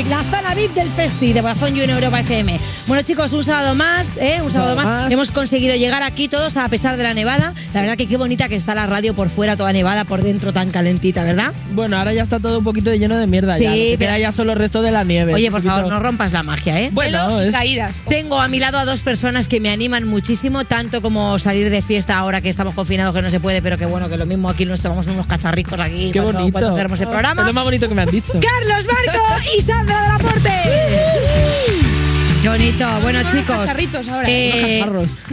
Music, la zona VIP del Festi de Vodafone You en Europa FM. Bueno, chicos, un sábado más, ¿eh? Un sábado más. más. Hemos conseguido llegar aquí todos a pesar de la nevada. La verdad que qué bonita que está la radio por fuera, toda nevada, por dentro tan calentita, ¿verdad? Bueno, ahora ya está todo un poquito lleno de mierda Sí, ya. Pero- queda ya solo el resto de la nieve. Oye, por favor, no rompas la magia, ¿eh? Bueno, es... Tengo a mi lado a dos personas que me animan muchísimo, tanto como salir de fiesta ahora que estamos confinados, que no se puede, pero que bueno, que lo mismo aquí nos tomamos unos cacharricos aquí Qué cuando, bonito. cuando cerramos el programa. Es lo más bonito que me han dicho. Carlos Marco y Sandra del Aporte. Qué bonito. Bueno, chicos. cacharritos ahora. eh.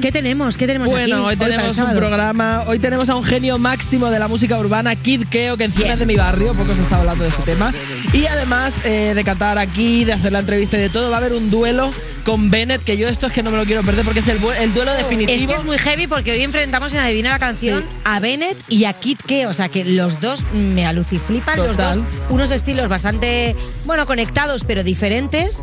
¿Qué tenemos? ¿Qué tenemos aquí Bueno, hoy para el tenemos un sábado? programa. Hoy tenemos a un genio máximo de la música urbana, Kid Keo, que encima es de mi barrio, poco se está hablando de este tema. Y además eh, de cantar aquí, de hacer la entrevista y de todo, va a haber un duelo con Bennett, que yo esto es que no me lo quiero perder porque es el, duelo definitivo. Este es muy heavy porque hoy enfrentamos en Adivina la canción a Bennett y a Kid Keo. O sea que los dos me aluciflipan, los dos. Unos estilos bastante, bueno, conectados pero diferentes.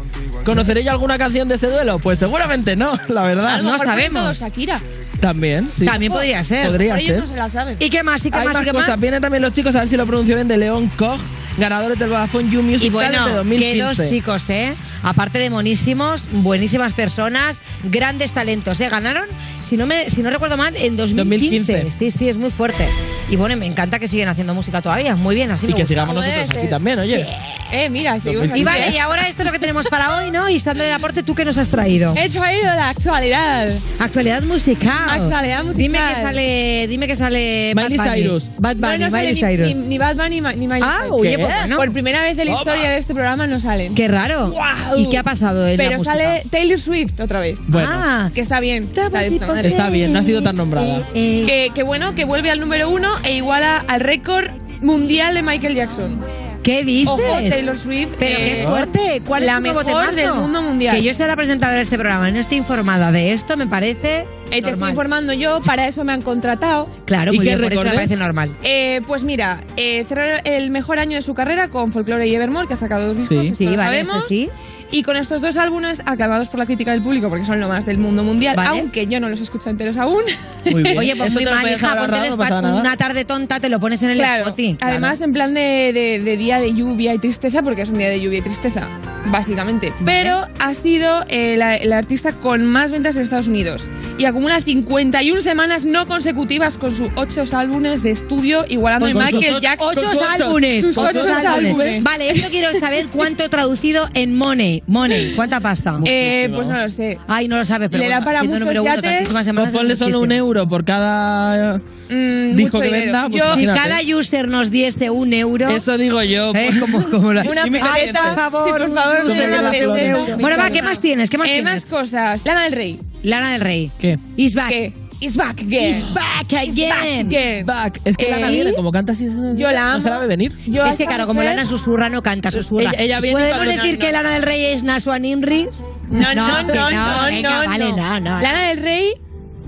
¿Conoceré yo alguna canción de ese duelo? Pues seguramente no, la verdad. no sabemos. Shakira. También, sí. También podría ser. Podría ser. no se la saben. ¿Y qué más? ¿Y qué Hay más? más ¿Y qué cosas. más? Vienen también los chicos, a ver si lo pronuncio bien, de León Koch, ganadores del Vodafone You Music Y bueno, Talent de 2015. qué dos chicos, ¿eh? Aparte de monísimos, buenísimas personas, grandes talentos, ¿eh? Ganaron, si no, me, si no recuerdo mal, en 2015. 2015. Sí, sí, es muy fuerte. Y bueno, me encanta que siguen haciendo música todavía. Muy bien, así Y me que gusta. sigamos nosotros sí. aquí también, oye. Eh, mira, seguimos Y vale, y ahora esto es lo que tenemos para hoy, ¿no? Y Sandra del Aporte, ¿tú qué nos has traído? He traído la actualidad. Actualidad musical. Actualidad musical. Dime que sale, dime que sale Miley Bad Bunny. Cyrus. Bad Bunny, no sale Miley ni, Cyrus. ni, ni Bad Bunny ni, ni Miley Ah, Cyrus. oye, ¿Qué? pues bueno. Por primera vez en la historia de este programa no salen. Qué raro. Guau. ¿Y qué ha pasado en la Pero música? sale Taylor Swift otra vez. Bueno, Ah, Que está bien. Está bien, no ha sido tan nombrada. eh, Que, que bueno, que vuelve al número uno e iguala al récord mundial de Michael Jackson. ¿Qué dices? Ojo, Taylor Swift. Pero eh, qué fuerte. ¿Cuál es la tu nuevo mejor temazo? del mundo mundial. Que yo sea la presentadora de este programa y no esté informada de esto, me parece. Eh, te estoy informando yo, para eso me han contratado. Claro, ¿Y pues qué yo por eso me parece normal. Eh, pues mira, eh, cerró el mejor año de su carrera con Folklore y Evermore, que ha sacado dos discos, Sí. esto Sí, lo vale, sabemos. esto sí. Y con estos dos álbumes aclamados por la crítica del público, porque son lo más del mundo mundial, Vale. aunque yo no los escucho enteros aún. Muy bien. Oye, pues muy mal, hija, ponte el no una tarde tonta, te lo pones en el Claro. Spotify. Claro. Además, en plan de, de- de día de lluvia y tristeza, porque es un día de lluvia y tristeza, básicamente. Pero ha sido eh, la, la artista con más ventas en Estados Unidos. Y acumula 51 semanas no consecutivas con sus ocho álbumes de estudio, igualando a Michael ocho- Jackson. Ocho Con sus ocho- álbumes. sus ocho ocho álbumes. Vale, yo quiero saber cuánto traducido en money. Money, ¿cuánta pasta? Eh, pues no lo sé. Ay, no lo sabes, pero Le da bueno, para siendo muchos número uno yates. tantísimas semanas Pues ponle solo un euro por cada Mm, disco que dinero. venda. Pues Yo- Si cada user nos diese un euro. Eso digo yo. ¿eh? pues. Como, como la- Una peseta, por favor, sí, por favor, da una un euro. peseta. Bueno, va, ¿qué más tienes? ¿Qué más Eh, tienes? más cosas. Lana del Rey. Lana del Rey. ¿Qué? Is back. ¿Qué? It's back again. Is back It's again. back again. Back. Es que Eh, Lana viene, como canta así. Yo la amo. No se la ve venir. Yo es que claro, como Lana susurra, no canta, susurra. Ella- ella viene ¿Podemos decir no, que no. Lana del Rey es Nashua Nimri? No, no, no, que no, no, venga, vale, no, no. Lana del Rey,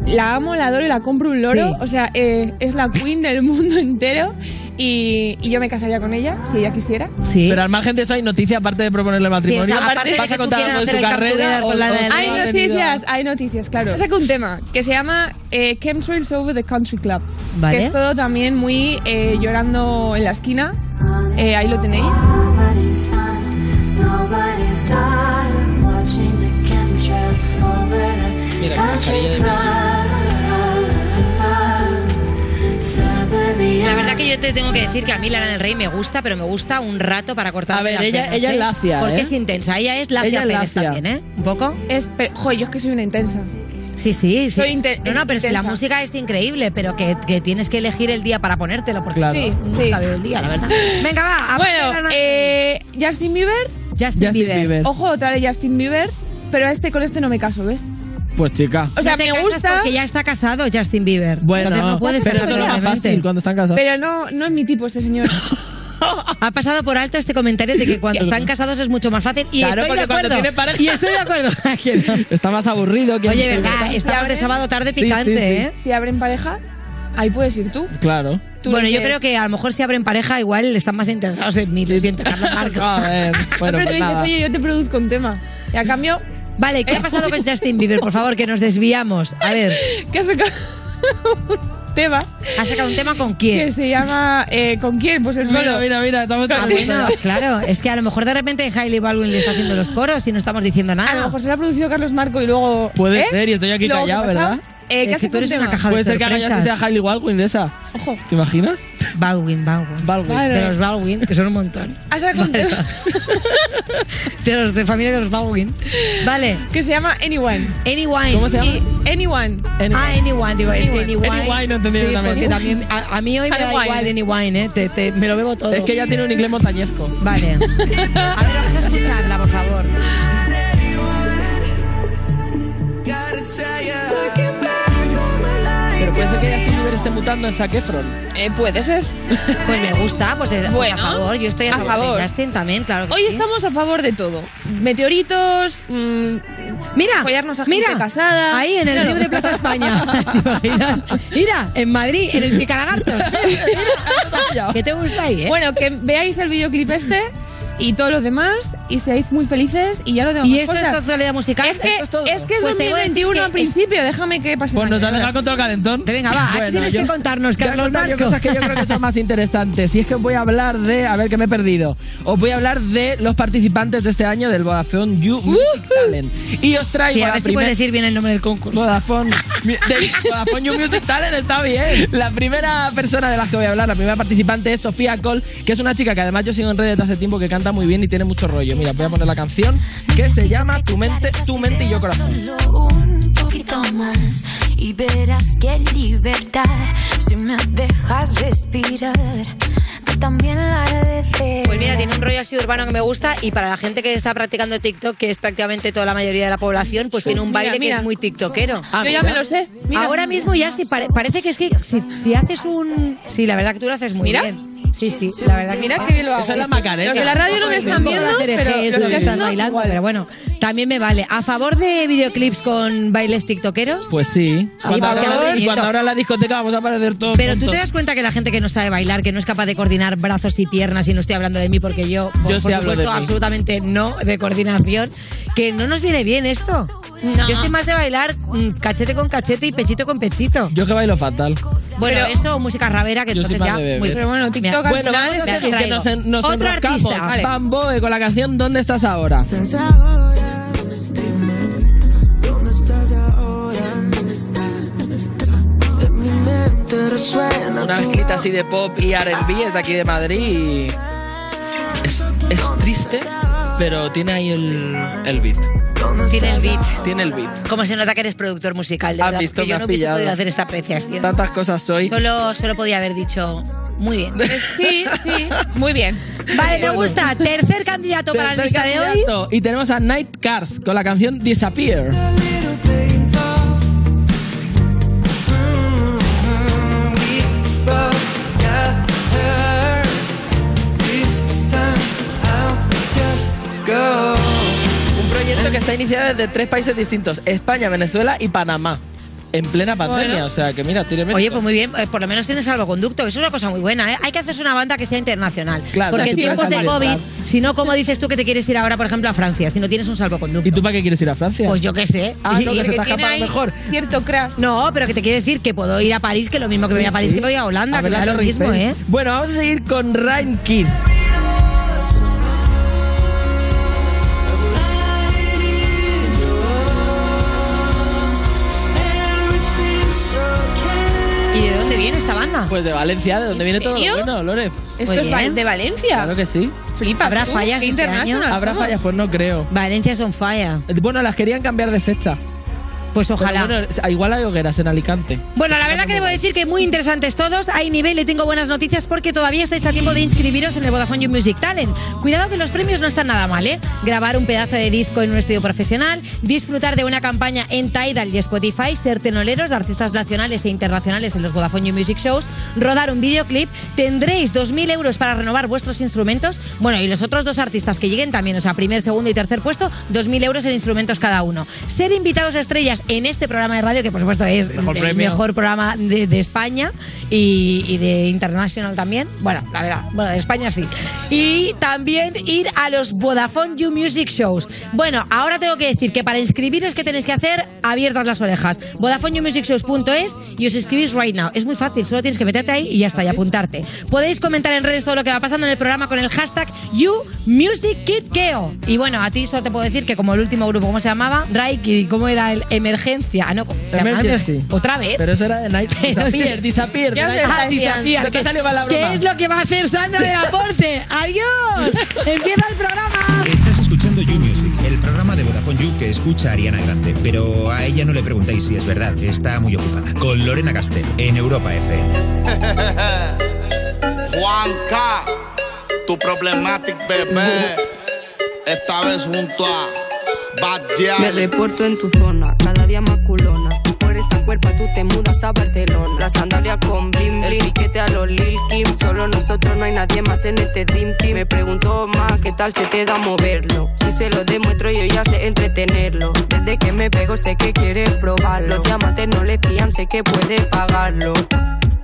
la amo, la adoro y la compro un loro. Sí. O sea, eh, es la queen del mundo entero. Y, y yo me casaría con ella, si ella quisiera. Sí. Pero al margen de eso hay noticia, aparte de proponerle matrimonio. Sí, o sea, aparte de ¿Vas que a contar algo de su carrera? o- o Hay noticias, hay noticias, claro. Saca un tema que se llama eh, Chemtrails Over the Country Club. Vale. Que es todo también muy eh, llorando en la esquina. Eh, ahí lo tenéis. Mira, qué mascarilla de La verdad que yo te tengo que decir que a mí Lana del Rey me gusta, pero me gusta un rato para cortar A ver, ella- ella es lacia, Porque ¿eh? es intensa. Ella es lacia Ella es Pérez lacia. también, ¿eh? Un poco. Es, pero, joder, yo es que soy una intensa. Sí, sí, sí. No, no, pero si la música es increíble, pero que, que tienes que elegir el día para ponértelo, porque Claro. Sí, nunca sí. veo el día, la verdad. Venga, va. de Bueno, eh, Justin Bieber. Justin, Justin Bieber. Bieber. Ojo, otra de Justin Bieber. Pero a este con este no me caso, ¿ves? Pues chica. O sea, No te me gusta, Porque ya está casado Justin Bieber. Bueno, Entonces no puedes pero es lo nuevamente. fácil cuando están casados. pero no, no es mi tipo este señor. Ha pasado por alto este comentario de que cuando están casados es mucho más fácil. Y Claro, estoy de acuerdo. tiene pareja- Y estoy de acuerdo. ¿A que no? Está más aburrido que. Oye, verdad, estamos de sábado tarde Sí, picante, sí, sí. ¿eh? Si abren pareja, ahí puedes ir tú. Claro. Tú Bueno, yo creo que a lo mejor si abren pareja, igual están más interesados en mí, les voy a empezar a Marco. Joder. Bueno, pero pues tú dices, nada. oye, yo te produzco un tema. Y a cambio, Vale, ¿qué ha pasado con Justin Bieber? Por favor, que nos desviamos. A ver, ¿qué has sacado? un tema ¿ha sacado un tema con que quién? se llama eh, ¿Con quién? Pues el Mira, mira, mira, estamos Ah, bueno, claro, es que a lo mejor de repente Hailey Baldwin le está haciendo los coros y no estamos diciendo A lo nada. mejor se lo ha producido Carlos Marco y luego. Puede ¿eh? ser, y estoy aquí Luego, callado. ¿verdad? Eh, ¿Qué has que tú eres un una caja de Puede ser que ahora ya sorpresas. sea Hailey Baldwin de esa. Ojo. ¿Te imaginas? Baldwin, Baldwin. Baldwin. Vale. De los Baldwin, que son un montón. Has sacado un tema De los de familia de los Baldwin. Vale, que se llama Anyone. Anyone. ¿Cómo se llama? Y Anyone. Ah, Anyone, digo, es que Anyone. Anyone. Anyone, no he entendido sí, también. porque también a, a mí hoy me da Anyone. igual Anyone, ¿eh? Te, te- me lo bebo todo. Es que ella tiene un inglés montañesco. Vale. A ver, vamos a escucharla, por favor. Pero puede ser que Justin Bieber esté mutando en Zac Efron. Eh, puede ser. Pues me gusta, pues, es- pues Bueno, a favor. Yo estoy a, a favor, favor. de Justin también, claro. que Hoy sí. estamos a favor de todo. Meteoritos, mm, Mira, follarnos a gente mira, casada. ahí en el Claro. río de Plaza España. Mira, en Madrid, en el Picalagartos. ¿Qué te gusta ahí, eh? Bueno, que veáis el videoclip este y todos los demás y seáis muy felices y ya lo demás. ¿Y esto es cosas. actualidad musical? Es que, Esto es todo. es, que es Pues te voy a decir 2021 que al principio, déjame que pase. Pues nos mañana. ha dejado contra el calentón. Te venga, va, Bueno, tienes yo- que contarnos, Carlos contar yo Marco. cosas que yo creo que son más interesantes. Y es que os voy a hablar de. A ver, que me he perdido. Os voy a hablar de los participantes de este año del Vodafone You Music Talent. Y os traigo Sí, a la ver si primera. puedes decir bien el nombre del concurso. Vodafone, Vodafone You Music Talent está bien. La primera persona de las que voy a hablar, la primera participante es Sofía Cole, que es una chica que además yo sigo en redes desde hace tiempo que canta muy bien y tiene mucho rollo. Mira, voy a poner la canción que se llama Tu mente, tu mente y yo corazón. Solo un poquito más y verás que libertad si me dejas respirar. Tú también la agradeces. Pues mira, tiene un rollo así urbano que me gusta y para la gente que está practicando TikTok, que es prácticamente toda la mayoría de la población, pues tiene un Mira, baile que mira. es muy tiktokero. Ah, Yo ya mira. me lo sé. Mira. Ahora mismo ya sí, pare- parece que es que si, si haces un... Sí, la verdad que tú lo haces muy Mira. bien. Sí, sí, la verdad que... Mira qué bien lo hago. Es la Macarena. Los de la radio no me están viendo, las herejes, pero lo los que que están bailando, igual. pero bueno, también me vale. ¿A favor de videoclips con bailes tiktokeros? Pues sí. Cuando, te y cuando miento. abra la discoteca vamos a aparecer todos Pero tú juntos. te das cuenta que la gente que no sabe bailar, que no es capaz de coordinar brazos y piernas, y no estoy hablando de mí porque yo, por, Yo sí por de supuesto, absolutamente no de coordinación, que no nos viene bien esto. No. Yo estoy más de bailar mm, cachete con cachete y pechito con pechito. Yo que bailo fatal. Bueno, Pero- eso música rabera, que Yo soy entonces más ya... de beber. muy- Pero bueno, TikTok Mira, al Bueno, final vamos a seguir, que nos, en- nos Otro enroscamos. artista. Vale. Bamboe con la canción ¿Dónde estás ahora? Una mezclita así de pop y R&B es de aquí de Madrid y es, es triste, pero tiene ahí el, el beat. Tiene el beat. Tiene el beat. Como se nota que eres productor musical, de Has verdad, visto, porque yo no hubiese pillado. podido hacer esta apreciación. Tantas cosas soy. Solo, solo podía haber dicho muy bien. Sí, sí, muy bien. Vale, me gusta. Tercer candidato para la lista de hoy. Y tenemos a Night Cars con la canción Disappear. Que está iniciado desde tres países distintos: España, Venezuela y Panamá. En plena pandemia, Bueno. o sea que mira, tiene Oye, pues muy bien, eh, por lo menos tienes salvoconducto, que eso es una cosa muy buena. ¿eh? Hay que hacerse una banda que sea internacional. Claro, Porque en tiempos de COVID, si no, como dices tú que te quieres ir ahora, por ejemplo, a Francia, si no tienes un salvoconducto? ¿Y tú para qué quieres ir a Francia? Pues yo qué sé. Ah, no, que se te ha Tiene escapado ahí mejor. cierto crash. No, pero que te quiere decir que puedo ir a París, que lo mismo que voy a París, que voy a Holanda, A que lo mismo. ¿eh? Bueno, vamos a seguir con Ryan viene esta banda? Pues de Valencia, de donde viene todo lo bueno, Lore. Esto Muy es bien. de Valencia. Claro que sí. Flipas ¿Habrá fallas este año? ¿Habrá fallas? Pues no creo. Valencia es on fire. Bueno, las querían cambiar de fecha. Pues ojalá. bueno, igual hay hogueras en Alicante. Bueno, la verdad que debo decir que muy interesantes todos. Hay nivel y tengo buenas noticias porque todavía estáis a tiempo de inscribiros en el Vodafone You Music Talent. Cuidado que los premios no están nada mal, ¿eh? Grabar un pedazo de disco en un estudio profesional, disfrutar de una campaña en Tidal y Spotify, ser tenoleros de artistas nacionales e internacionales en los Vodafone You Music Shows, rodar un videoclip, tendréis 2.000 euros para renovar vuestros instrumentos. Bueno, y los otros dos artistas que lleguen también, o sea, primer, segundo y tercer puesto, 2.000 euros en instrumentos cada uno. Ser invitados a estrellas en este programa de radio, que por supuesto es Mejor el premio. mejor programa de, de España y, y de International también. Bueno, la verdad, bueno, de España sí. Y también ir a los Vodafone You Music Shows. Bueno, ahora tengo que decir que para inscribiros, ¿qué tenéis que hacer? Abiertas las orejas. VodafoneYouMusicShows.es y os inscribís right now. Es muy fácil, solo tienes que meterte ahí y ya está, y apuntarte. Podéis comentar en redes todo lo que va pasando en el programa con el hashtag YouMusicKidKeo. Y bueno, a ti solo te puedo decir que como el último grupo, ¿cómo se llamaba? Raiki, ¿cómo era el? Emergencia. Ah, no, se Emergency. Emergen- ¿Otra vez? Pero eso era de Night Disappear, Disappear. Ya Night- sé. Ah, disappear. ¿Qué- salió mal la ¿Qué broma. es lo que va a hacer Sandra del Aporte? ¡Adiós! ¡Empieza el programa! Estás escuchando You Music, el programa de Vodafone You que escucha Ariana Grande, pero a ella no le preguntéis si es verdad, está muy ocupada. Con Lorena Castel, en Europa FM. Juanca, tu problematic bebé. Esta vez junto a Me reporto en tu zona, cada día más culona. Por esta cuerpa tú te mudas a Barcelona. La sandalia con bling el piquete a los Lil Kim. Solo nosotros no hay nadie más en este Dream Team. Me pregunto más qué tal se te da moverlo. Si se lo demuestro yo ya sé entretenerlo. Desde que me pego sé que quiere probarlo. Los diamantes no le pillan, sé que puede pagarlo.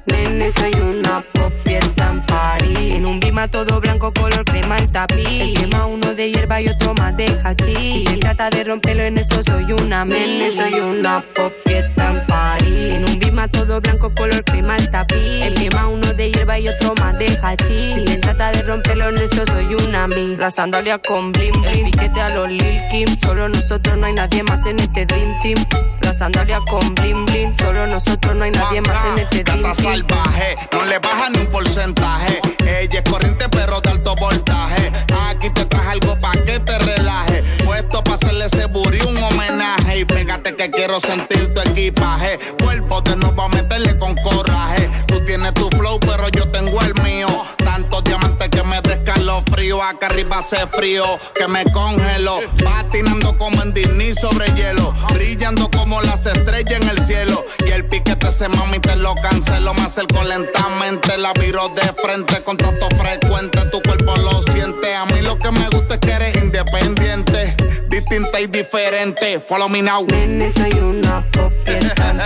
Nene, soy una popieta en París. En un bima todo blanco, color crema el tapiz. El quema uno de hierba y otro más de hachís. Si se trata de romperlo en eso, soy una Nene, soy una popieta en París. En un bima todo blanco, color crema el tapiz. El quema uno de hierba y otro más de hachís. Si se trata de romperlo en eso, soy una mi. La sandalia con bling. El piquete a los Lil Kim. Solo nosotros, no hay nadie más en este Dream Team. La sandalia con bling bling. Solo nosotros, no hay nadie más en este Dream Team. No le baja ni un porcentaje. Ella es corriente pero de alto voltaje. Aquí te traje algo pa' que te relaje. Puesto pa' hacerle ese buri un homenaje. Y pégate que quiero sentir tu equipaje. Cuerpo de nuevo a meterle con frío. Acá arriba hace frío que me congelo. Patinando como en Disney sobre hielo. Brillando como las estrellas en el cielo. Y el piquete ese mami te lo cancelo. Me acerco lentamente. La viro de frente. Contacto frecuente. Tu cuerpo lo siente. A mí lo que me gusta es que eres independiente. Distinta y diferente. Follow me now. Nene, soy una popieta en.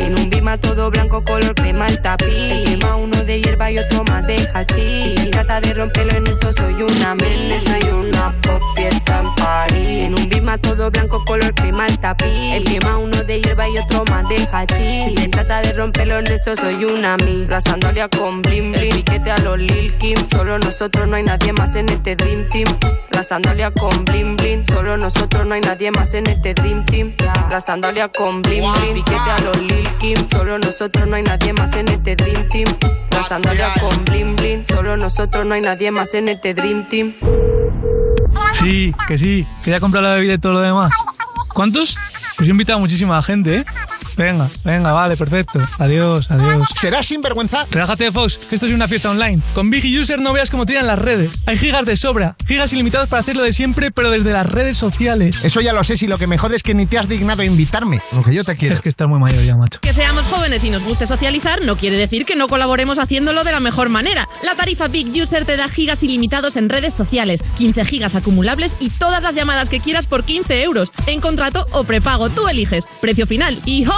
En un bima todo blanco, color crema el tapiz. Quema uno de hierba y otro más de hachís. Si trata de romperlo en eso, soy una Nene, soy una popieta en París. En un bima todo blanco, color crema el tapiz. El quema uno de hierba y otro más de hachís. Si se trata de romperlo en eso, soy una mi. La sandalia con bling bling. El piquete a los Lil Kim. Solo nosotros, no hay nadie más en este Dream Team. La sandalia con bling bling. Solo nosotros, no hay nadie más en este Dream Team. La sandalia con bling bling. Piquete a los Lil Kim. Solo nosotros, no hay nadie más en este Dream Team. La sandalia con bling bling. Solo nosotros, no hay nadie más en este Dream Team. Sí, que sí. Que ya comprado la bebida y todo lo demás. ¿Cuántos? Pues he invitado a muchísima gente, ¿eh? Venga, venga, vale, perfecto. Adiós, adiós. ¿Serás sinvergüenza? Relájate, Fox, que esto es una fiesta online. Con Big User no veas cómo tiran las redes. Hay gigas de sobra, gigas ilimitados para hacerlo de siempre, pero desde las redes sociales. Eso ya lo sé, si lo que me jode es que ni te has dignado a invitarme. Lo que yo te quiero. Es que estás muy mayor ya, macho. Que seamos jóvenes y nos guste socializar no quiere decir que no colaboremos haciéndolo de la mejor manera. La tarifa Big User te da gigas ilimitados en redes sociales, 15 gigas acumulables y todas las llamadas que quieras por 15 euros, en contrato o prepago, tú eliges. Precio final y ¡ho,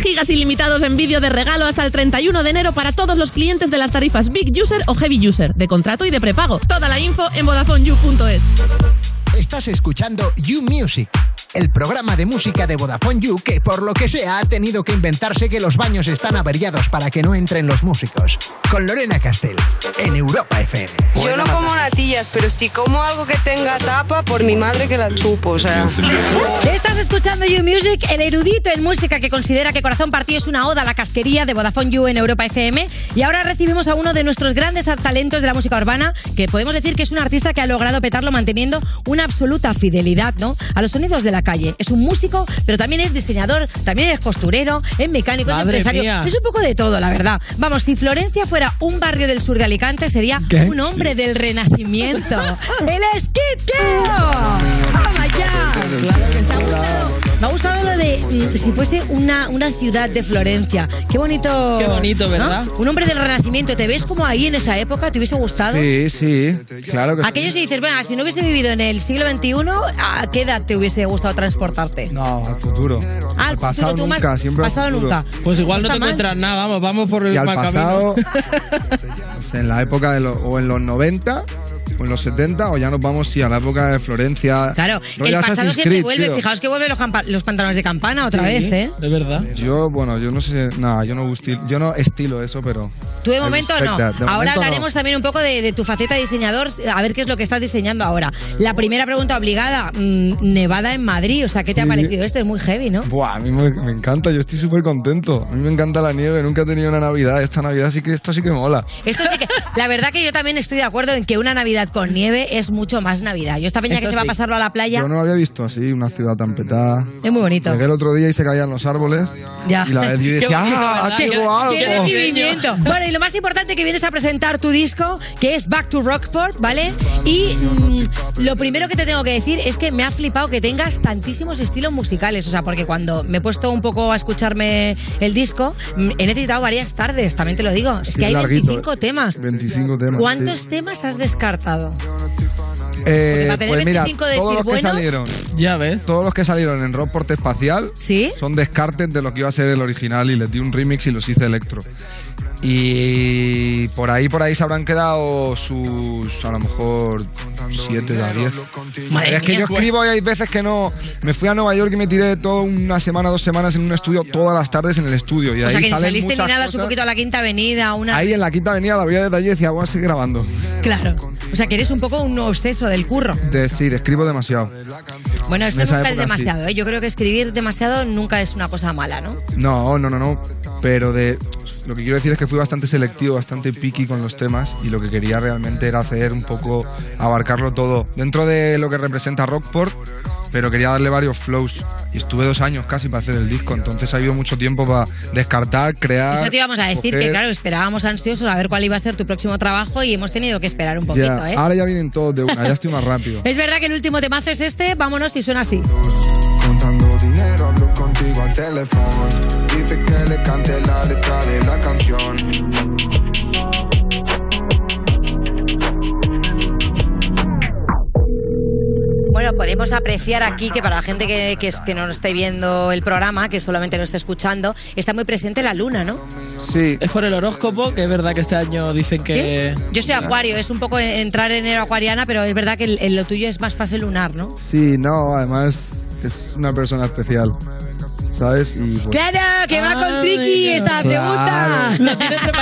Gigas ilimitados en vídeo de regalo hasta el 31 de enero para todos los clientes de las tarifas Big User o Heavy User, de contrato y de prepago. Toda la info en VodafoneYou.es. Estás escuchando You Music, el programa de música de Vodafone You que por lo que sea ha tenido que inventarse que los baños están averiados para que no entren los músicos. Con Lorena Castell, en Europa FM. Yo no como natilla días, pero si como algo que tenga tapa, por mi madre que la chupo, o sea. Estás escuchando You Music, el erudito en música que considera que Corazón Partido es una oda a la casquería de Vodafone You en Europa FM. Y ahora recibimos a uno de nuestros grandes talentos de la música urbana, que podemos decir que es un artista que ha logrado petarlo manteniendo una absoluta fidelidad ¿no? a los sonidos de la calle. Es un músico, pero también es diseñador, también es costurero, es mecánico, es empresario. mía. Es un poco de todo, la verdad. Vamos, si Florencia fuera un barrio del sur de Alicante, sería ¿Qué? un hombre del renacimiento. ¡El Skid Keo! ¡Oh, my God! Me ha gustado, me ha gustado lo de si fuese una, una ciudad de Florencia. Qué bonito. Qué bonito, ¿no? ¿verdad? Un hombre del renacimiento. ¿Te ves como ahí en esa época? ¿Te hubiese gustado? Sí, sí, claro que sí. Aquellos si dices, bueno, si no hubiese vivido en el siglo XXI, ¿a qué edad te hubiese gustado transportarte? No, al futuro. Ah, al pasado más- nunca, siempre al pasado futuro. nunca. Pues igual no, te mal. encuentras nada, vamos, vamos por el Y al mal pasado, camino. pues, en la época de los, o en los 90 o en los 70 o ya nos vamos sí, a la época de Florencia. Claro, el pasado Assassin's siempre Creed, vuelve. tío. Fijaos que vuelven los, pantalones de campana otra vez, ¿eh? Es verdad. Yo, bueno, yo no sé, nada, yo no estilo, yo no estilo eso, pero Tú de momento no. De ahora momento no. hablaremos también un poco de, de tu faceta de diseñador, a ver qué es lo que estás diseñando ahora. La primera pregunta obligada, mm, Nevada en Madrid, o sea, ¿qué te ha parecido? Este es muy heavy, ¿no? Buah, a mí me, me encanta, yo estoy súper contento. A mí me encanta la nieve, nunca he tenido una Navidad. Esta Navidad sí que esto sí que mola. Esto sí que, la verdad que yo también estoy de acuerdo en que una Navidad con nieve es mucho más Navidad. Yo esta peña Eso que se va a pasarlo a la playa Yo no había visto así una ciudad tan petada. es muy bonito. Llegué el otro día y se caían los árboles. Ya. Y la Qué decía, ¡ah, qué Qué- guapo! ¡Qué recibimiento! Bueno, y lo más importante que vienes a presentar tu disco, que es Back to Rockport, ¿vale? Y mm, lo primero que te tengo que decir es que me ha flipado que tengas tantísimos estilos musicales. O sea, porque cuando me he puesto un poco a escucharme el disco, mm, he necesitado varias tardes, también te lo digo. Es Sí, que hay larguito, 25 eh. temas. 25 temas. ¿Cuántos sí. temas has descartado? Eh, para tener pues mira, 25 de todos los que salieron, Ya ves. todos los que salieron en Rockport Espacial ¿Sí? son descartes de lo que iba a ser el original y les di un remix y los hice electro. Y por ahí, por ahí se habrán quedado sus, a lo mejor, 7 a 10. Madre es que yo escribo y hay veces que no. Me fui a Nueva York y me tiré toda una semana, dos semanas en un estudio, todas las tardes en el estudio. Y O ahí sea, que ni saliste ni nada, un poquito a la Quinta Avenida, una... Ahí en la quinta avenida la veía desde allí y decía, voy a seguir grabando. Claro. O sea, que eres un poco un obseso del curro. De, sí, describo demasiado. Bueno, esto nunca es sí. demasiado, ¿eh? Yo creo que escribir demasiado nunca es una cosa mala, ¿no? No, no, no, no. Pero de. Lo que quiero decir es que fui bastante selectivo, bastante picky con los temas y lo que quería realmente era hacer un poco, abarcarlo todo dentro de lo que representa Rockport, pero quería darle varios flows. Y estuve dos años casi para hacer el disco, entonces ha habido mucho tiempo para descartar, crear. Eso te íbamos a decir, que coger. claro, esperábamos ansiosos a ver cuál iba a ser tu próximo trabajo y hemos tenido que esperar un poquito, Ya, ¿eh? Ahora ya vienen todos de una, ya estoy más rápido. Es verdad que el último temazo es este, vámonos y suena así. Contando dinero, contigo al teléfono. Dice que le cante la letra de la canción. Bueno, podemos apreciar aquí que para la gente que, que, que no esté viendo el programa, que solamente lo esté escuchando, está muy presente la luna, ¿no? Sí. Es por el horóscopo, que es verdad que este año dicen que... Yo soy acuario, es un poco entrar en era acuariana, pero es verdad que el- el- lo tuyo es más fase lunar, ¿no? Sí, no, además es una persona especial, ¿sabes? Y pues- ¡Claro! ¡Que va con Dios. esta pregunta!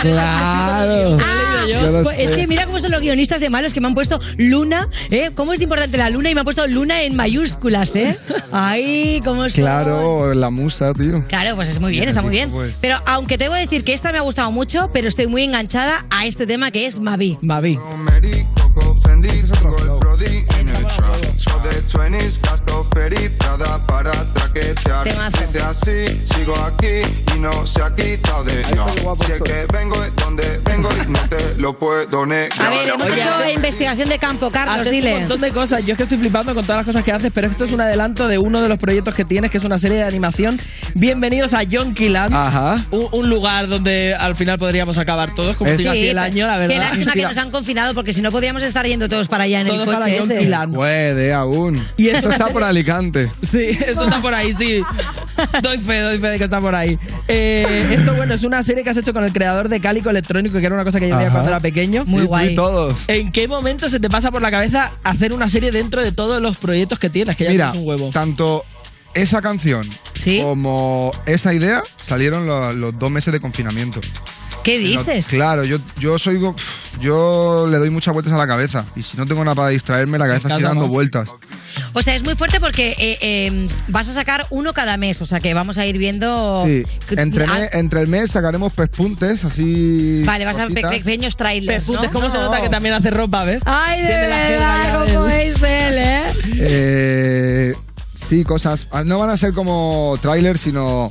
Claro. Ah, pues es que mira cómo son los guionistas de malos que me han puesto luna, ¿eh? ¿Cómo es importante la luna? Y me han puesto luna en mayúsculas, ¿eh? Ay, cómo es Claro, la musa, tío. Claro, pues es muy bien, está muy bien. Pues. Pero aunque debo decir que esta me ha gustado mucho, pero estoy muy enganchada a este tema que es Mavi. Mavi. 20s, gasto Prada para traquetear. Temazo. Dice así, sigo aquí y no se ha quitado de no. Si es que vengo es donde vengo y no te lo puedo negar. A ver, hemos Oye, hecho investigación de campo, Carlos, Haces un dile. montón de cosas. Yo es que estoy flipando con todas las cosas que haces, pero esto es un adelanto de uno de los proyectos que tienes, que es una serie de animación. Bienvenidos a Yonkiland. Ajá. Un, un lugar donde al final podríamos acabar todos, como si así el año, la verdad. Qué lástima que nos han confinado porque si no podíamos estar yendo todos para allá en Todos el para coche ese. Yonkiland. Puede aún. Y es Eso una está por Alicante. Sí, eso está por ahí, sí. Doy fe, doy fe de que está por ahí. Eh, esto, bueno, es una serie que has hecho con el creador de Cálico Electrónico, que era una cosa que yo veía cuando era pequeño. Muy Sí, guay. y todos. ¿En qué momento se te pasa por la cabeza hacer una serie dentro de todos los proyectos que tienes? Que ya Mira, tienes un huevo. tanto esa canción Sí. como esa idea salieron lo- los dos meses de confinamiento. ¿Qué dices? Claro, yo, yo soy. Yo le doy muchas vueltas a la cabeza. Y si no tengo nada para distraerme, la cabeza sigue dando más. vueltas. O sea, es muy fuerte porque eh, eh, vas a sacar uno cada mes. O sea, que vamos a ir viendo. Sí. Entre, Ah, me- entre el mes sacaremos pespuntes, así. Vale, vas a ver cositas. pequeños trailers. Pespuntes, ¿no? ¿cómo se nota que también hace ropa, ves? Ay, de Tiene verdad, del- es él, ¿eh? Eh, sí, cosas. ah, No van a ser como trailers, sino.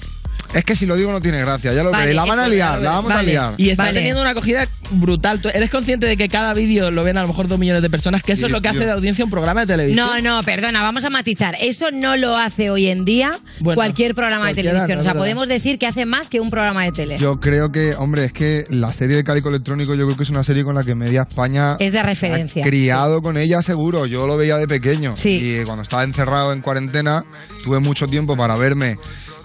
Es que si lo digo no tiene gracia, ya lo Vale, veréis. La van a liar, la vamos a liar. Y está teniendo una acogida brutal. ¿Tú ¿Eres consciente de que cada vídeo lo ven a lo mejor dos millones de personas? Que eso Sí, es lo que hace de audiencia un programa de televisión. No, no, perdona, vamos a matizar. Eso no lo hace hoy en día Bueno, cualquier programa de televisión. no, O sea, podemos decir que hace más que un programa de tele. Yo creo que, hombre, es que la serie de Cálico Electrónico yo creo que es una serie con la que media España Es de referencia. ha criado con ella seguro. Yo lo veía de pequeño. Sí. Y cuando estaba encerrado en cuarentena tuve mucho tiempo para verme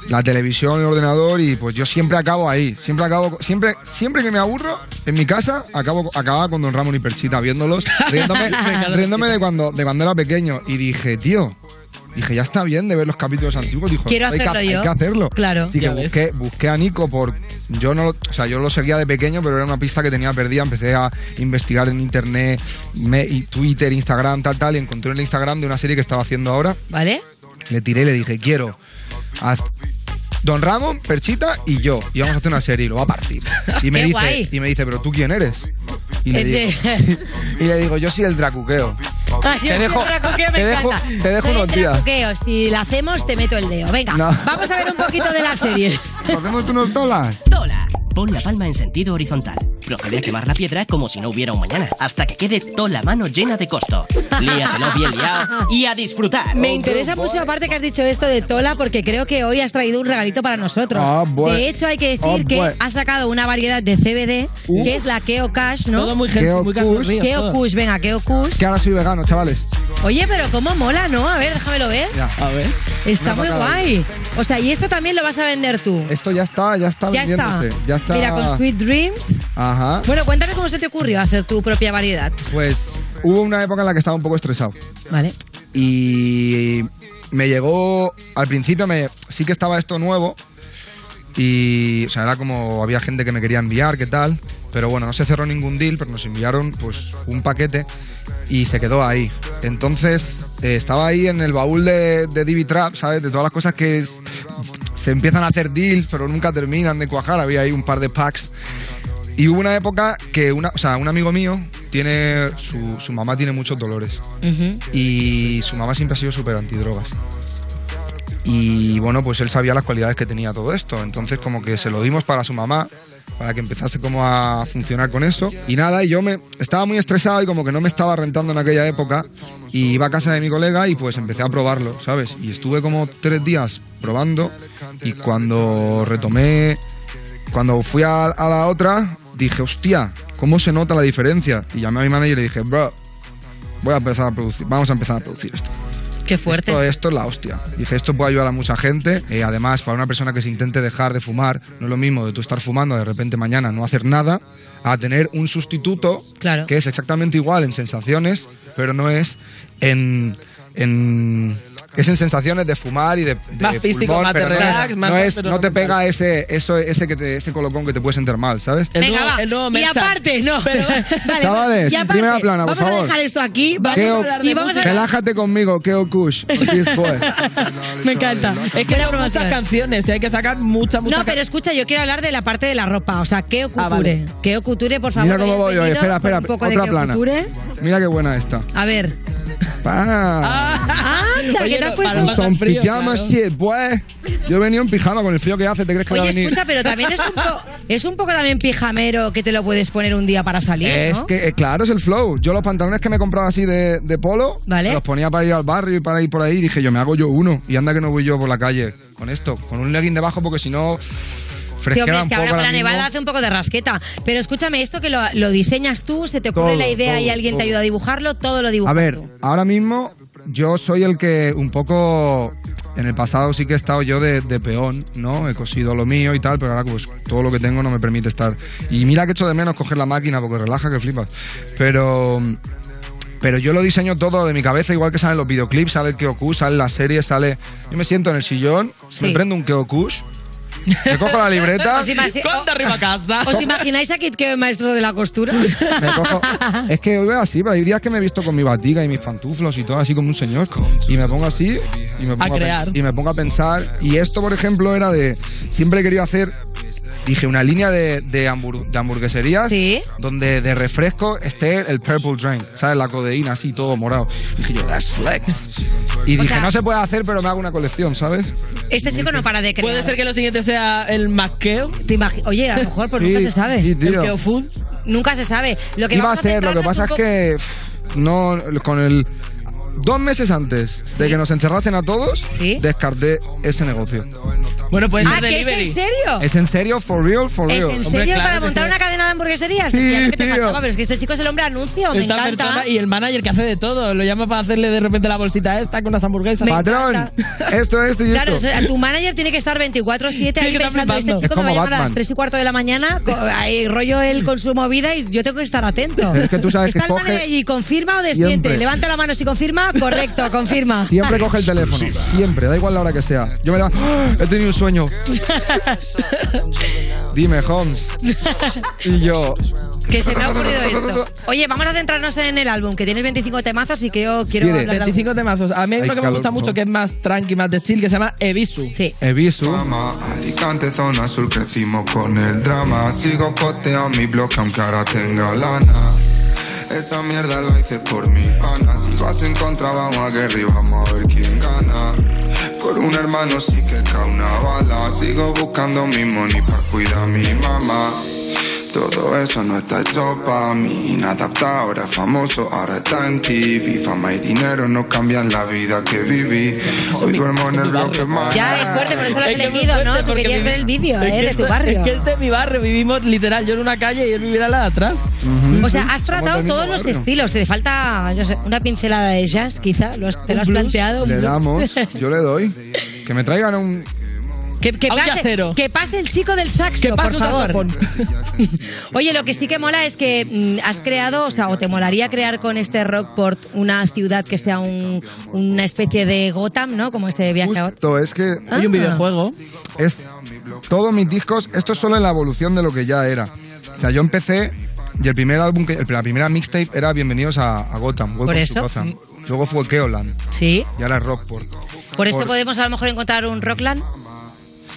la televisión, el ordenador y pues yo siempre acabo ahí. Siempre acabo, siempre, siempre que me aburro en mi casa acabo, acababa con Don Ramón y Perchita viéndolos, riéndome, riéndome de cuando, de cuando era pequeño. Y dije, tío. Dije, ya está bien de ver los capítulos antiguos. Dijo, Quiero hay que- hacerlo hay yo. que hacerlo. Claro. Así que busqué, busqué a Nico por. Yo no lo- o sea, yo lo seguía de pequeño, pero era una pista que tenía perdida. Empecé a investigar en internet, me- y Twitter, Instagram, tal, tal, y encontré el Instagram de una serie que estaba haciendo ahora. ¿Vale? Le tiré y le dije, quiero. A Don Ramón, Perchita y yo. Y vamos a hacer una serie y lo va a partir. Y me Qué dice, guay. y me dice, pero tú quién eres? Y le, digo, y le digo, yo soy el Dracuqueo. Ay, yo Te soy dejo- el dracuqueo, me te dejo- encanta. te dejo Soy el unos días. Si la hacemos, te meto el dedo. Venga, No. vamos a ver un poquito de la serie. ¿Hacemos unos tolas? Tola. Pon la palma en sentido horizontal. Procede a quemar la piedra como si no hubiera un mañana, hasta que quede toda la mano llena de costo. Líatelo bien liado y a disfrutar. Me interesa mucho, aparte que has dicho esto de Tola, porque creo que hoy has traído un regalito para nosotros. Ah, bueno. De hecho, hay que decir Ah, que has sacado una variedad de CBD, Uh. que es la Keo Cash, ¿no? Todo muy gente, Keo muy Kush. Keo. Kush, venga, Keo Kush. Que ahora soy vegano, chavales. Oye, pero cómo mola, ¿no? A ver, déjamelo ver. Ya. A ver. Está muy guay. O sea, y esto también lo vas a vender tú. Esto ya está, ya está Ya está. vendiéndose. Ya está. Mira, con Sweet Dreams. Ajá. Bueno, cuéntame cómo se te ocurrió hacer tu propia variedad. Pues hubo una época en la que estaba un poco estresado. Vale. Y me llegó, al principio me, sí que estaba esto nuevo. Y, o sea, era como, había gente que me quería enviar, qué tal. Pero bueno, no se cerró ningún deal, pero nos enviaron pues un paquete y se quedó ahí. Entonces, eh, estaba ahí en el baúl de, de Divi Trap, ¿sabes? De todas las cosas que es- se empiezan a hacer deals, pero nunca terminan de cuajar. Había ahí un par de packs. Y hubo una época que una, o sea, un amigo mío tiene, su, su mamá tiene muchos dolores. Y su mamá siempre ha sido súper antidrogas. Y bueno, pues él sabía las cualidades que tenía todo esto. Entonces como que se lo dimos para su mamá, para que empezase como a funcionar con eso. Y nada, y yo me estaba muy estresado y como que no me estaba rentando en aquella época. Y iba a casa de mi colega y pues empecé a probarlo, ¿sabes? Y estuve como tres días probando. Y cuando retomé, cuando fui a, a la otra, dije, hostia, ¿cómo se nota la diferencia? Y llamé a mi manager y le dije, bro, voy a empezar a producir, vamos a empezar a producir esto. Qué fuerte. Esto, esto es la hostia. Dije, esto puede ayudar a mucha gente. Eh, además, para una persona que se intente dejar de fumar, no es lo mismo de tú estar fumando de repente mañana no hacer nada, a tener un sustituto Claro. que es exactamente igual en sensaciones, pero no es en. en es en sensaciones de fumar y de, de Más físico, pulmón, más pero no es- relax, más no, es- pero no te no pega ese, eso, ese, que te- ese colocón que te puede sentar mal, ¿sabes? El Venga, nuevo- va. el nuevo y aparte, no. Vale, Chavales, y aparte, primera plana, por vamos favor. a dejar esto aquí. Vamos ¿Qué a de vamos a Relájate conmigo, Keo Kush. Aquí después. Me encanta. Es que hay muchas canciones y hay que sacar muchas, muchas No, pero escucha, yo quiero hablar de la parte de la ropa. O sea, Keo Couture. Ah, vale. Keo Couture, por favor. Mira cómo voy hoy. Espera, espera. de Otra Keo plana. Couture. Mira qué buena esta. A ver. Pa. Anda, Oye, ¿qué te has puesto? para Son frío, pijamas, claro. shit, pues. Yo he venido en pijama con el frío que hace. ¿Te crees que va a Oye, venir? escucha, pero también es un, po- es un poco también pijamero que te lo puedes poner un día para salir, Es ¿no? que, eh, claro, es el flow. Yo los pantalones que me compraba así de, de polo, Vale. los ponía para ir al barrio y para ir por ahí. Dije, yo me hago yo uno. Y anda que no voy yo por la calle con esto, con un legging debajo, porque si no, Sí, hombre, es que ahora con la nevada hace un poco de rasqueta. Pero escúchame, esto que lo, lo diseñas tú, se te ocurre Todo, la idea y todo, alguien te todo. ayuda a dibujarlo, todo lo dibujas A ver, tú. ahora mismo yo soy el que un poco. En el pasado sí que he estado yo de, de peón, ¿no? He cosido lo mío y tal, pero ahora pues todo lo que tengo no me permite estar. Y mira que echo de menos coger la máquina porque relaja que flipas. Pero. Pero yo lo diseño todo de mi cabeza, igual que salen los videoclips, sale el Kyokush, sale la serie, sale. Yo me siento en el sillón, Sí. me prendo un Kyokush Me cojo la libreta. ¿Os, imagi- ¿Cuánto arriba a casa? ¿Os imagináis a Kit que maestro de la costura? Me cojo- Es que hoy voy así, pero hay días que me he visto con mi batiga y mis pantuflos y todo así como un señor. Y me pongo así y me pongo A crear. y me pongo a pensar. Y esto, por ejemplo, era de. Siempre he querido hacer. Dije, una línea de, de, hambur- de hamburgueserías donde de refresco esté el purple drink, ¿sabes? La codeína así, todo morado. Dije yo, that's flex. Y O dije, sea- no se puede hacer, pero me hago una colección, ¿sabes? Este chico no para de crear. Puede ser que lo siguiente sea el maqueo. ¿Te Oye, a lo mejor pues Sí, nunca se sabe. sí, tío. El keo food. Nunca se sabe. Lo que Iba a vamos ser, lo que pasa es que no con el dos meses antes de que nos encerrasen a todos, descarté ese negocio. Bueno, pues Ah, ¿que es en serio? ¿Es en serio? ¿For real? ¿For ¿Es real? en serio para montar una cadena de hamburgueserías? Sí, Es que te faltaba, pero es que este chico es el hombre anuncio, me Esta encanta. persona y el manager que hace de todo. Lo llama para hacerle de repente la bolsita esta con las hamburguesas. Me Patrón, esto, esto y Claro, o esto. sea, tu manager tiene que estar 24-7 ahí pensando, este chico Es me va a llamar a las Batman. 3 y cuarto de la mañana, co- ahí rollo él con su movida y yo tengo que estar atento. Es que tú sabes Está que el coge- manager allí, ¿confirma o desmiente? Siempre. Levanta la mano si confirma, correcto, confirma. Siempre coge el teléfono, siempre, da igual la hora que sea. Yo me levanto, ¡Ah! he tenido un sueño. Dime, Holmes. Y yo, Que se me ha ocurrido esto. Oye, vamos a centrarnos en el álbum, que tienes 25 temazos y que yo quiero hablar de 25 temazos. A mí hay Ay, uno que me gusta mucho que es más tranqui, más de chill, que se llama Ebisu. Sí. visto. Alicante, zona sur, crecimos con el drama. Sigo poteando mi bloque aunque ahora tenga lana. Esa mierda la hice por mi pana. Si tú has encontrado, vamos a guerra y vamos a ver quién gana. Por un hermano sí que cae una bala. Sigo buscando mi money para cuidar a mi mamá. Todo eso no está hecho pa' mí Inadaptado, ahora famoso, ahora está en TV Fama y dinero no cambian la vida que viví Hoy duermo en el bloque más Ya es fuerte, por eso lo has Es elegido, ¿no? Tú porque querías ver el vídeo, Es ¿eh? De tu barrio. Es que este es mi barrio, vivimos literal, yo en una calle y él vivirá en la de atrás. O sea, has tratado todos los barrio. estilos. Te falta, yo sé, una pincelada de jazz, quizá. Lo has- te lo has planteado. Le damos, yo le doy. Que me traigan un. Que, que pase, que pase el chico del saxo, Que pase por un favor. Oye, lo que sí que mola es que mm, has creado, o sea, o te molaría crear con este Rockport una ciudad que sea un- una especie de Gotham, ¿no? Como ese viaje ahora. Justo, es que Hay un Ah. videojuego. es todos mis discos, esto es solo en la evolución de lo que ya era. O sea, yo empecé y el primer álbum, que, la primera mixtape era Bienvenidos a, a Gotham, Welcome Por to eso. Gotham. Luego fue Keoland Sí. y ahora es Rockport. Por esto Por- podemos a lo mejor encontrar un Rockland.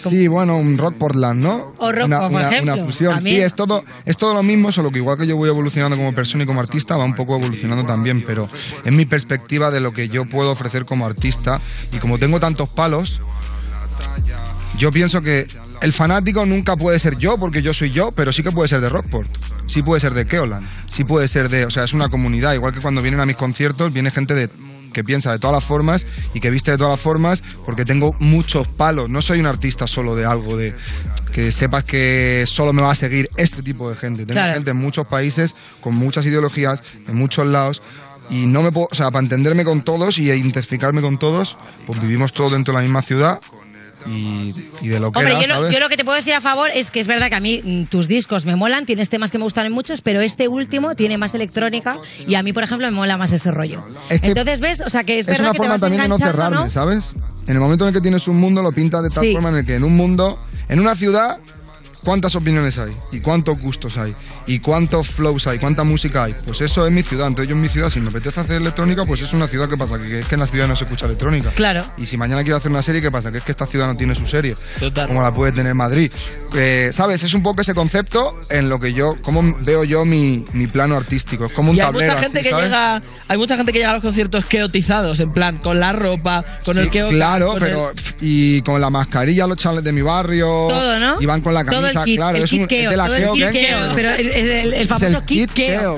Sí, bueno, un rock Portland, ¿no? O rock, una, por una- ejemplo, una fusión. también. Sí, es todo, es todo lo mismo, solo que igual que yo voy evolucionando como persona y como artista, va un poco evolucionando también, pero es mi perspectiva de lo que yo puedo ofrecer como artista. Y como tengo tantos palos, yo pienso que el fanático nunca puede ser yo, porque yo soy yo, pero sí que puede ser de Rockport. Sí puede ser de Keoland. Sí puede ser de. O sea, es una comunidad. Igual que cuando vienen a mis conciertos, viene gente de que piensa de todas las formas y que viste de todas las formas porque tengo muchos palos. No soy un artista solo de algo, de que sepas que solo me va a seguir este tipo de gente. Tengo Claro. gente en muchos países, con muchas ideologías, en muchos lados. Y no me puedo, o sea, para entenderme con todos y identificarme con todos, pues vivimos todos dentro de la misma ciudad y, y de lo que Hombre, era, yo lo, ¿sabes? yo lo que te puedo decir a favor es que es verdad que a mí mm, tus discos me molan, tienes temas que me gustan muchos, pero este último tiene más electrónica y a mí, por ejemplo, me mola más ese rollo. Es que Entonces, ¿ves? O sea, que es, es verdad una que te forma vas también de no cerrarme, ¿no? ¿sabes? En el momento en el que tienes un mundo, lo pintas de tal Sí. forma en el que en un mundo, en una ciudad, ¿cuántas opiniones hay? ¿Y cuántos gustos hay? ¿Y cuántos flows hay? ¿Cuánta música hay? Pues eso es mi ciudad. Entonces yo en mi ciudad, si me apetece hacer electrónica, pues es una ciudad que pasa, que es que en la ciudad no se escucha electrónica. Claro. Y si mañana quiero hacer una serie, ¿qué pasa? Que es que esta ciudad no tiene su serie. Total. Como la puede tener Madrid. Eh, ¿Sabes? Es un poco ese concepto en lo que yo, cómo veo yo mi, mi plano artístico. Es como un Y hay tablero. mucha gente así, que ¿sabes? llega, hay mucha gente que llega a los conciertos keotizados, en plan, con la ropa, con el keo. Claro, con pero. el- Y con la mascarilla, los chavales de mi barrio. Todo, ¿no? Y van con la Todo el camisa, kit, claro. el es, kit un, es keo, de la todo el keo, kit keo, pero el, el- el Es famoso el kit keo.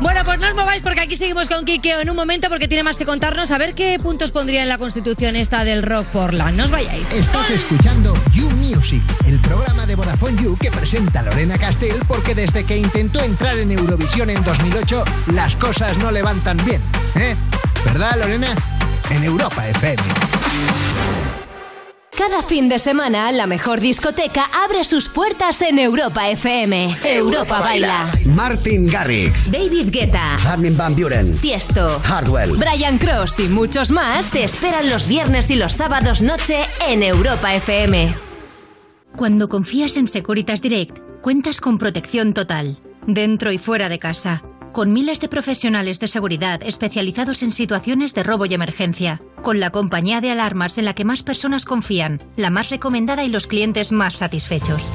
Bueno, pues no os mováis porque aquí seguimos con Kikeo en un momento porque tiene más que contarnos. A ver qué puntos pondría en la constitución esta del rock Portland. No os vayáis. Estás escuchando You Music, el programa de Vodafone You que presenta Lorena Castell porque desde que intentó entrar en Eurovisión en 2008 las cosas no le van tan bien. ¿Eh? ¿Verdad, Lorena? En Europa FM. Cada fin de semana, la mejor discoteca abre sus puertas en Europa FM. Europa baila. Martin Garrix, David Guetta, Armin Van Buren, Tiesto, Hardwell. Brian Cross y muchos más te esperan los viernes y los sábados noche en Europa FM. Cuando confías en Securitas Direct, cuentas con protección total, dentro y fuera de casa, con miles de profesionales de seguridad especializados en situaciones de robo y emergencia, con la compañía de alarmas en la que más personas confían, la más recomendada y los clientes más satisfechos.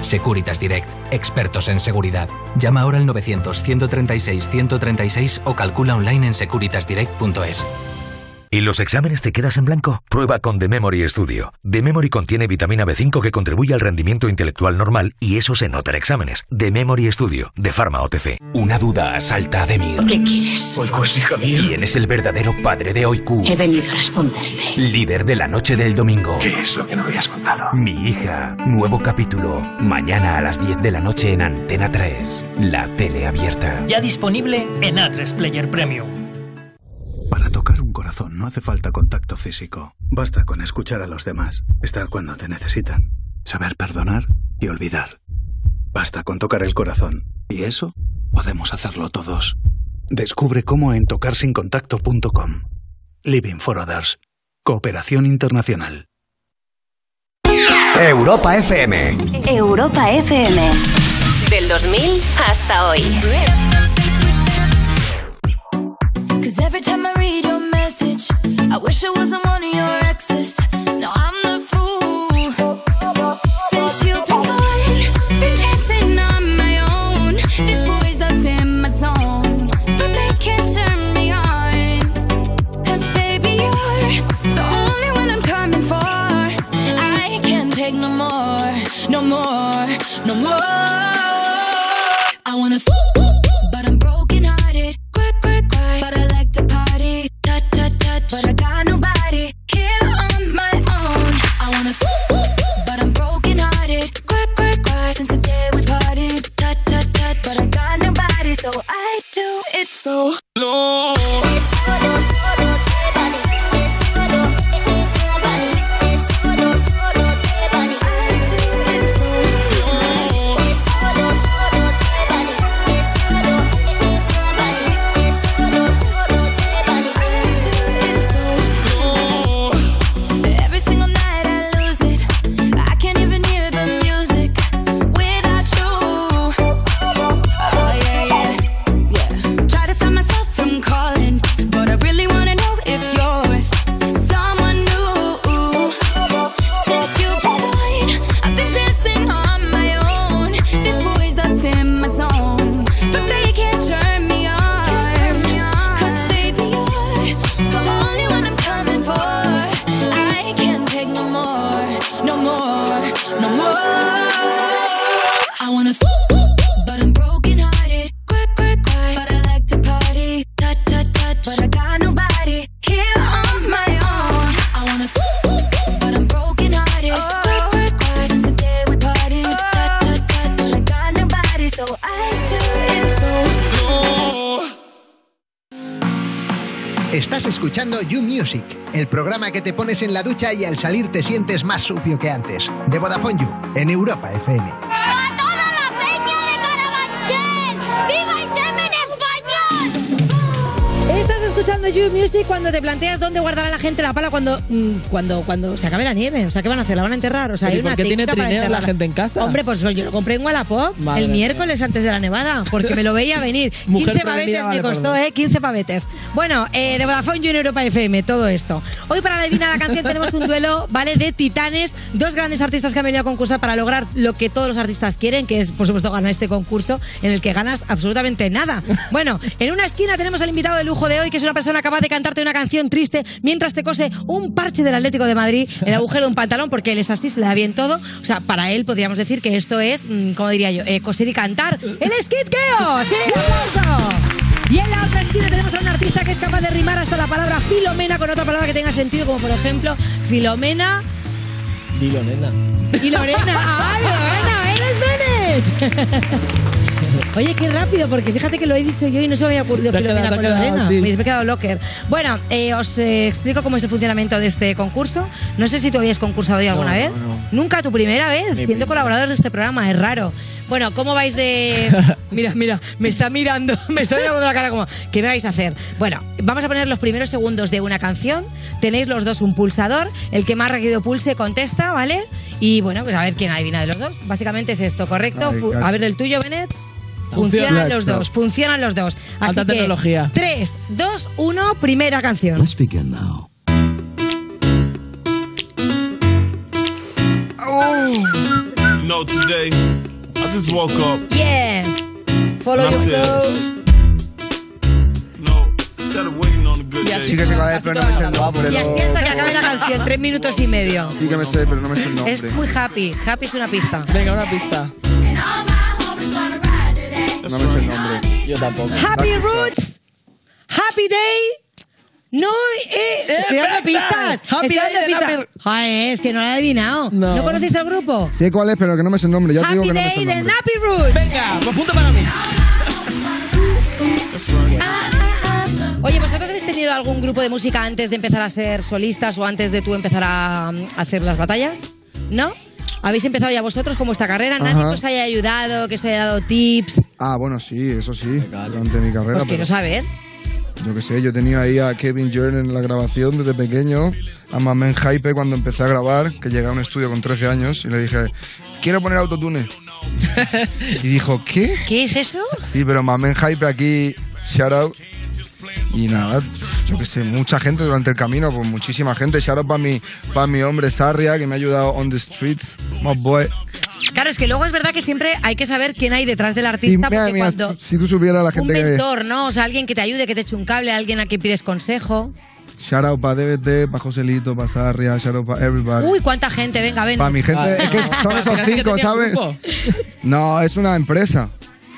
Securitas Direct, expertos en seguridad. Llama ahora al 900-136-136 o calcula online en securitasdirect.es. ¿Y los exámenes te quedas en blanco? Prueba con The Memory Studio. The Memory contiene vitamina B5 que contribuye al rendimiento intelectual normal y eso se nota en exámenes. The Memory Studio, de Pharma OTC. Una duda asalta a Demir. ¿Qué quieres? Oiku es hija mía. ¿Quién es el verdadero padre de Oiku? He venido a responderte. Líder de la noche del domingo. ¿Qué es lo que no habías contado? Mi hija. Nuevo capítulo. Mañana a las 10 de la noche en Antena 3. La tele abierta. Ya disponible en A3 Player Premium. Para corazón no hace falta contacto físico. Basta con escuchar a los demás, estar cuando te necesitan, saber perdonar y olvidar. Basta con tocar el corazón. Y eso podemos hacerlo todos. Descubre cómo en tocarsincontacto.com. Living for Others. Cooperación Internacional. Europa FM. Europa FM. Del 2000 hasta hoy. Cause every time I read your message, I wish it wasn't one of your exes. No, I'm the fool. Since you've But I got nobody here on my own. I wanna but I'm broken hearted. Cry, cry, cry. Since the day we parted. Touch, touch, touch. But I got nobody, so I do it so low. You Music, el programa que te pones en la ducha y al salir te sientes más sucio que antes. De Vodafone You, en Europa FM. Escuchando You Music cuando te planteas dónde guardará la gente la pala cuando, mm, cuando, cuando se acabe la nieve. O sea, ¿qué van a hacer? ¿La van a enterrar? O sea, ¿Y hay por una qué tiene trineo la gente en casa? Hombre, pues yo lo compré en Wallapop Madre el mía. miércoles antes de la nevada, porque me lo veía venir. Mujer 15 prevenida pavetes vale me por costó. ¿eh? 15 pavetes. Bueno, eh, de Vodafone You en Europa FM, todo esto. Hoy para la Divina la canción tenemos un duelo, ¿vale? De titanes, dos grandes artistas que han venido a concursar para lograr lo que todos los artistas quieren, que es, por supuesto, ganar este concurso en el que ganas absolutamente nada. Bueno, en una esquina tenemos al invitado de lujo de hoy, que es una persona capaz de cantarte una canción triste mientras te cose un parche del Atlético de Madrid en el agujero de un pantalón, porque él es así, se le da bien todo. O sea, para él podríamos decir que esto es, mm, ¿cómo diría yo? Eh, coser y cantar. ¡El es Kid Keo! ¡Sí, aplauso! Y en la otra esquina tenemos a un artista que es capaz de rimar hasta la palabra filomena con otra palabra que tenga sentido, como por ejemplo, filomena Dilo, nena. y Lorena. ¡Ay, Lorena! ¡Eres Bennett! Oye, qué rápido, porque fíjate que lo he dicho yo y no se me había ocurrido Filomena con Lorena. quedado, sí. Me he quedado locker. Bueno, eh, os eh, explico cómo es el funcionamiento de este concurso. No sé si tú habías concursado hoy alguna No, vez. no, no. Nunca, tu primera vez, Mi siendo primera. colaborador de este programa, es raro. Bueno, ¿cómo vais de...? Mira, mira, me está mirando, me está mirando la cara como, ¿qué me vais a hacer? Bueno, vamos a poner los primeros segundos de una canción. Tenéis los dos un pulsador. El que más rápido pulse contesta, ¿vale? Y bueno, pues a ver quién adivina de los dos. Básicamente es esto, ¿correcto? Ay, a ver el tuyo, Benet. Funciona. Funcionan los dos, funcionan los dos. Así Alta que, tecnología. 3, 2, 1, primera canción. Let's begin now. No, today I just woke up. Yeah. Follow your flow. No, instead of waiting on a good day. Sí que sé cuál es, pero no me sé el nombre. Y así hasta que acabe la canción, tres minutos y medio. Sí que me sé, pero no me sé el nombre. Es muy happy. Happy es una pista. Venga, una pista. No me sé el nombre. Yo tampoco. Happy Roots. Happy Day. No, eh, estoy dando pistas. Happy estoy Day dando de pistas. Happy- Joder, es que no lo he adivinado. No. ¿No, conocéis el grupo? Sé cuál es, pero que no me sé el nombre. Ya te digo Happy que no me sé Day el de nombre. Nappy Roots. Venga, pues punto para mí. Oye, ¿vosotros habéis tenido algún grupo de música antes de empezar a ser solistas o antes de tú empezar a, a hacer las batallas? ¿No? ¿Habéis empezado ya vosotros como esta carrera? ¿Nadie Ajá. que os haya ayudado, que os haya dado tips? Ah, bueno, sí, eso sí. Durante mi carrera. Pues quiero pero saber. Yo qué sé, yo tenía ahí a Kevin Jordan en la grabación desde pequeño. A Mamen Hype cuando empecé a grabar, que llegué a un estudio con 13 años y le dije, quiero poner autotune. y dijo, ¿qué? ¿Qué es eso? Sí, pero Mamen Hype aquí, shout out. Y nada, yo que sé, mucha gente durante el camino, pues muchísima gente. Shout out para mi, pa' mi hombre Sarria, que me ha ayudado on the streets. My boy. Claro, es que luego es verdad que siempre hay que saber quién hay detrás del artista, porque mira, cuando... si tú supieras la Un gente que... mentor, ¿no? O sea, alguien que te ayude, que te eche un cable, alguien a quien pides consejo. Shout out para DBT, para Joselito, para Sarria, shout out para everybody. Uy, cuánta gente, venga, ven. Para mi gente, es que son esos cinco, ¿sabes? No, es una empresa.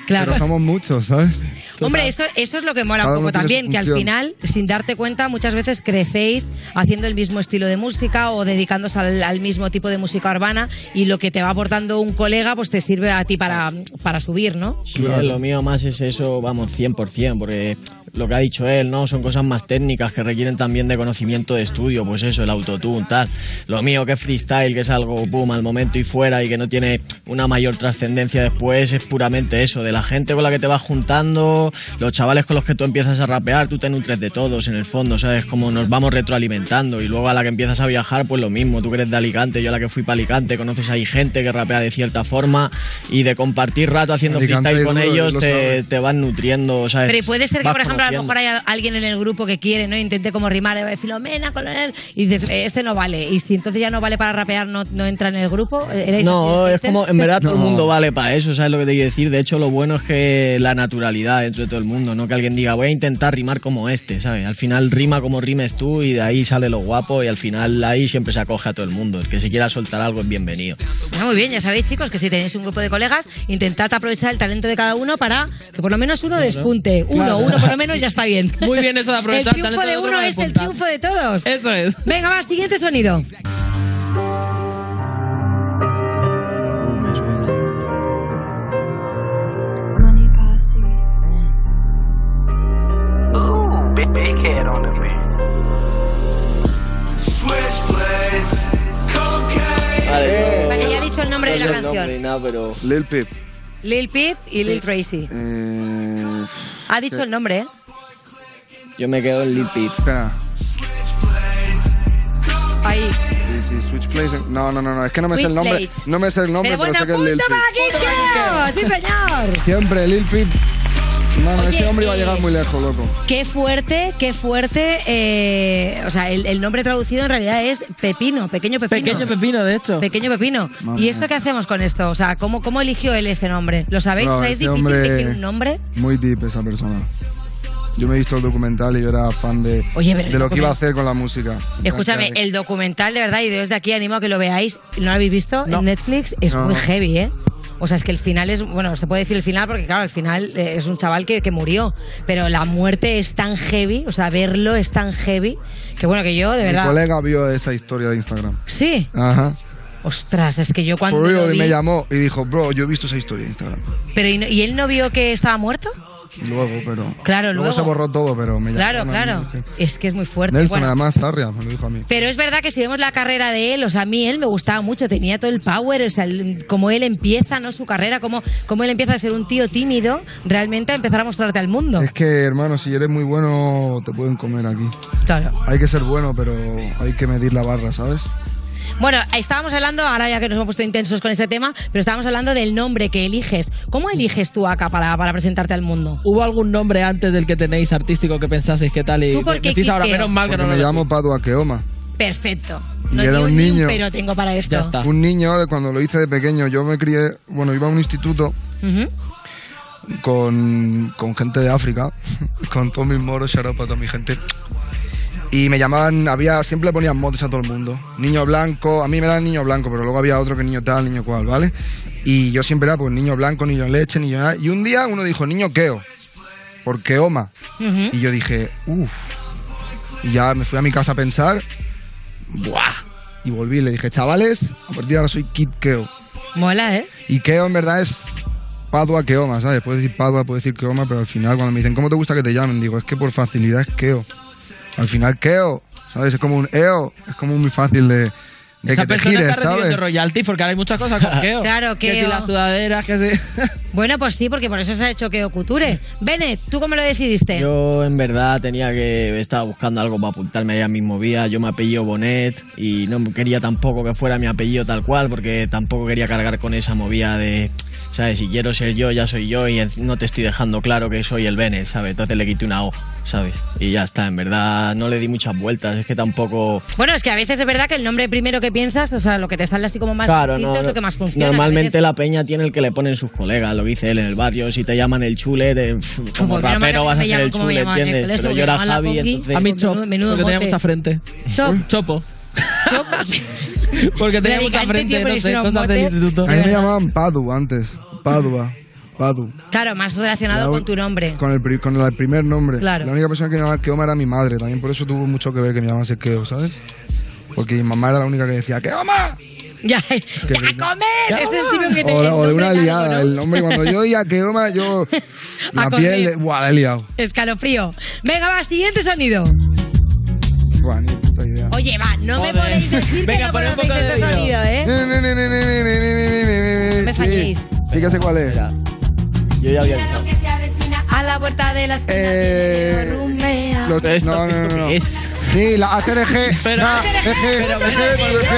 Claro. Pero somos muchos, ¿sabes? Hombre, eso, eso es lo que mola Cada un poco también, que al final, sin darte cuenta, muchas veces crecéis haciendo el mismo estilo de música o dedicándose al, al mismo tipo de música urbana y lo que te va aportando un colega pues te sirve a ti para, para subir, ¿no? Sí, lo mío más es eso, vamos, 100%, porque lo que ha dicho él, ¿no? Son cosas más técnicas que requieren también de conocimiento de estudio, pues eso, el autotune, tal. Lo mío que es freestyle, que es algo, pum, al momento y fuera y que no tiene una mayor trascendencia después, es puramente eso, de la gente con la que te vas juntando, los chavales con los que tú empiezas a rapear, tú te nutres de todos, en el fondo, ¿sabes? Como nos vamos retroalimentando y luego a la que empiezas a viajar, pues lo mismo, tú que eres de Alicante, yo a la que fui para Alicante, conoces ahí gente que rapea de cierta forma y de compartir rato haciendo Alicante freestyle con ellos lo te, te van nutriendo, ¿sabes? Pero y puede ser que, por ejemplo, a lo mejor hay alguien en el grupo que quiere, ¿no? Intente como rimar, eh, Filomena, Colonel, y dices, eh, este no vale. Y si entonces ya no vale para rapear, no, no entra en el grupo. Eh, ¿Erais No, así, es como, en verdad todo el mundo vale para eso, ¿sabes lo que te quiero decir? De hecho, lo bueno es que la naturalidad dentro de todo el mundo, no que alguien diga, voy a intentar rimar como este, ¿sabes? Al final rima como rimes tú y de ahí sale lo guapo y al final ahí siempre se acoge a todo el mundo. El que se quiera soltar algo es bienvenido. Ah, muy bien, ya sabéis, chicos, que si tenéis un grupo de colegas, intentad aprovechar el talento de cada uno para que por lo menos uno despunte. Uno, Claro. uno por lo menos ya está bien. Muy bien eso de aprovechar El el triunfo talento de de uno es el triunfo de todos. Eso es. Venga, va, siguiente sonido. Big, head on the beat. Switchblades, cocaine. Vale, ya he dicho el nombre de la canción. nombre ni nada, pero... Lil Pip. Lil Peep y Lil Tracy. Eh, Ha dicho el nombre, ¿eh? Yo me quedo en Lil Peep. Espera. Ahí. Sí, sí, Switch Place. No, no, no, no, es que no me sé el nombre. Switchblades. No me sé el nombre, Pero sé que es Lil punto Peep. para Kikio. Sí, señor. Siempre, Lil Peep. No, no, Oye, ese hombre iba a eh, llegar muy lejos, loco. Qué fuerte, qué fuerte. eh, o sea, el, el nombre traducido en realidad es Pepino, pequeño pepino. Pequeño pepino, de hecho. Pequeño pepino. Madre ¿Y esto mía. qué hacemos con esto? O sea, ¿cómo, cómo eligió él ese nombre? ¿Lo sabéis? No, O sea, ¿Es ese difícil hombre- un nombre? Muy deep esa persona. Yo me he visto el documental y yo era fan de, Oye, de lo que iba a hacer con la música. Escúchame, el documental de verdad, y desde aquí animo a que lo veáis. ¿No lo habéis visto? No. En Netflix es No. muy heavy, ¿eh? O sea, es que el final es, bueno, se puede decir el final porque claro, el final eh, es un chaval que, que murió, pero la muerte es tan heavy, o sea, verlo es tan heavy, que bueno, que yo, de Mi verdad... colega vio esa historia de Instagram. Sí. Ajá. Ostras, es que yo cuando For lo vi- me llamó y dijo, bro, yo he visto esa historia en Instagram. Pero ¿y, no- y él no vio que estaba muerto? Luego, pero. Claro, luego. se borró todo, pero me Claro, mí, claro. sí. Es que es muy fuerte. Nelson, Bueno, además, Tarria, me lo dijo a mí. Pero es verdad que si vemos la carrera de él, o sea, a mí él me gustaba mucho, tenía todo el power, o sea, el- como él empieza, ¿no? Su carrera, como, como él empieza a ser un tío tímido, realmente a empezar a mostrarte al mundo. Es que, hermano, si eres muy bueno, te pueden comer aquí. Claro. Hay que ser bueno, pero hay que medir la barra, ¿sabes? Bueno, estábamos hablando, ahora ya que nos hemos puesto intensos con este tema, pero estábamos hablando del nombre que eliges. ¿Cómo eliges tú acá para, para presentarte al mundo? ¿Hubo algún nombre antes del que tenéis artístico que pensaseis qué tal? Y ¿Tú por qué, decís ahora, menos mal que Porque no lo me llamo Padua Keoma. Perfecto. Y No era ni un ni niño. pero tengo para esto. Un niño, de cuando lo hice de pequeño, yo me crié, bueno, iba a un instituto con, con gente de África, con todos mis moros, para toda mi gente. Y me llamaban, había, siempre le ponían motes a todo el mundo. Niño blanco, a mí me daban niño blanco, pero luego había otro que niño tal, niño cual, ¿vale? Y yo siempre era pues niño blanco, niño leche, niño nada. Y un día uno dijo niño Keo, por Keoma. Y yo dije, uff. Y ya me fui a mi casa a pensar, ¡buah! Y volví y le dije, chavales, a partir de ahora soy Kid Keo. Mola, ¿eh? Y Keo en verdad es Padua Keoma, ¿sabes? Puedes decir Padua, puedes decir Keoma, pero al final cuando me dicen, ¿cómo te gusta que te llamen? Digo, es que por facilidad es Keo. Al final Keo, ¿sabes? Es como un EO, es como muy fácil de, de Esa que te persona gires, está recibiendo ¿sabes? royalty porque ahora hay muchas cosas con Keo. Claro, Que si Keo. las sudaderas, que si... Bueno, pues sí, porque por eso se ha hecho que Couture. Bennett, ¿tú cómo lo decidiste? Yo en verdad tenía que estaba buscando algo para apuntarme ahí a mis movidas. Yo me apellido Bonet y no quería tampoco que fuera mi apellido tal cual porque tampoco quería cargar con esa movida de, ¿sabes? Si quiero ser yo, ya soy yo y no te estoy dejando claro que soy el Bennett, ¿sabes? Entonces le quité una O, ¿sabes? Y ya está, en verdad no le di muchas vueltas, es que tampoco... Bueno, es que a veces es verdad que el nombre primero que piensas, o sea, lo que te sale así como más Claro, distinto no, es lo que más funciona. Normalmente la peña tiene el que le ponen sus colegas, lo dice él en el barrio. Si te llaman el chule, de, como rapero vas a ser el chule, ¿entiendes? Pero yo era Javi, entonces... A mí Chop, porque tenía mucha frente. Chop. Chopo. porque tenía mucha frente, no sé, cosas del instituto. A mí me llamaban Padu antes, Padua, Padu. Claro, más relacionado con tu nombre. Con el, pri- con el primer nombre. Claro. La única persona que me llamaba Keoma era mi madre, también por eso tuvo mucho que ver que me llamase Keo, ¿sabes? Porque mi mamá era la única que decía ¡Keoma! Ya, ya a comer. Ese es el tipo que te O, o de una largo, liada, ¿no? el nombre, cuando yo oía Keoma, yo... A La piel, de- buah, la he liado. Escalofrío. Venga, va, siguiente sonido. Buah, ni puta idea. Oye, va, no me Joder. podéis decir Venga, que no conocéis este sonido, ¿eh? No me falléis. Sí, que sé cuál es. Yo ya había avisado. A la puerta de las Eh, Los- no, no, ¿esto no, no. Es? Sí, la ACRG. Pero-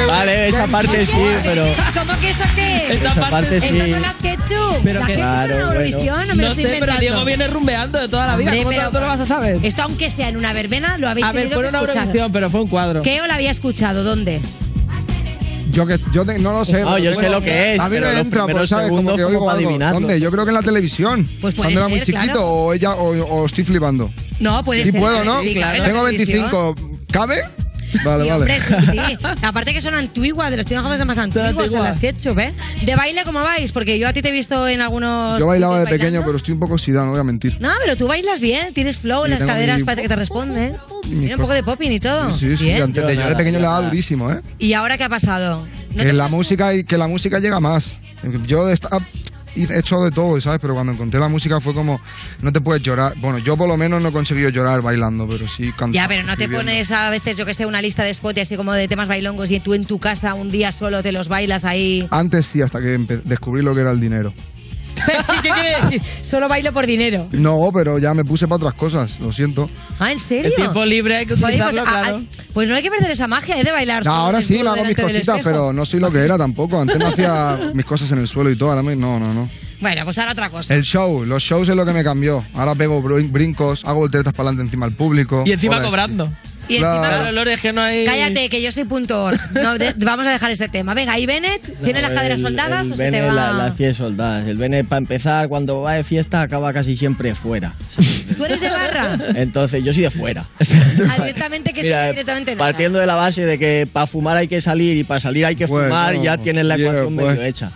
Vale, esa parte sí, pero... ¿Cómo que eso qué? Esa Esa parte sí. Estas son las Ketchup. Pero las que- Claro, Eurovisión, bueno. no me lo No estoy sé, pero inventando. Diego viene rumbeando de toda la vida. Hombre, ¿Cómo pero- tú lo vas a saber? Esto aunque sea en una verbena, lo habéis A ver, fue una. Eurovisión, pero fue un cuadro. ¿Qué os la había escuchado? ¿Dónde? Yo, que, yo te- no lo sé. No, pero yo tengo- sé lo que es, A mí pero me entra, primeros pues, ¿sabes? Como que oigo algo. ¿Dónde? Yo creo que en la televisión. Pues puede Cuando era muy ser, claro. chiquito o, ella, o, o estoy flipando. No, puede Sí ser. puedo, ¿no? Sí, claro, en la Tengo televisión. 25. ¿Cabe? Vale, Sí, vale. hombre, sí, sí. Aparte que son antiguas, de los chinos jóvenes más antiguas, antiguas. las ketchup, ¿eh? ¿De baile cómo vais? Porque yo a ti te he visto en algunos... Yo bailaba de pequeño, pero estoy un poco oxidado, no voy a mentir. No, pero tú bailas bien, tienes flow, Sí, las caderas mi- parece que te responden. Tiene un poco de popping y todo. Sí, sí, sí. Antes de yo de pequeño le daba durísimo, ¿eh? ¿Y ahora qué ha pasado? ¿No que la música y que la música llega más. Yo esta- he hecho de todo, ¿sabes? Pero cuando encontré la música fue como no te puedes llorar. Bueno, yo por lo menos no he conseguido llorar bailando, pero sí cantando. Ya, pero no te pones a veces, yo que sé, una lista de spot y así como de temas bailongos y tú en tu casa un día solo te los bailas ahí. Antes sí, hasta que descubrí lo que era el dinero. ¿Qué quiere decir? Solo bailo por dinero. No, pero ya me puse para otras cosas, lo siento. Ah, ¿en serio? El tiempo libre hay que utilizarlo, pues, ah, claro. ah, pues no hay que perder esa magia ¿eh? de bailar. No, ahora sí, me hago mis cositas, pero no soy lo que era tampoco. Antes no hacía mis cosas en el suelo y todo, ahora me- no, no, no. Bueno, pues ahora otra cosa. El show, los shows es lo que me cambió. Ahora pego brin- brincos, hago volteretas para adelante encima al público. Y encima cobrando. Y encima... Claro, Lore, es que no hay... Cállate, que yo soy punto. No, de- vamos a dejar este tema. Venga, ¿y Bennett? ¿Tiene las caderas El- soldadas el o se te Bene, va...? la- las tiene soldadas. El Bene, para empezar, cuando va de fiesta, acaba casi siempre fuera. ¿Tú eres de barra? Entonces, yo soy de fuera. Ah, directamente que Mira, directamente nada. partiendo de la base de que para fumar hay que salir y para salir hay que Bueno, fumar, ya tienes la yeah, ecuación pues. medio hecha.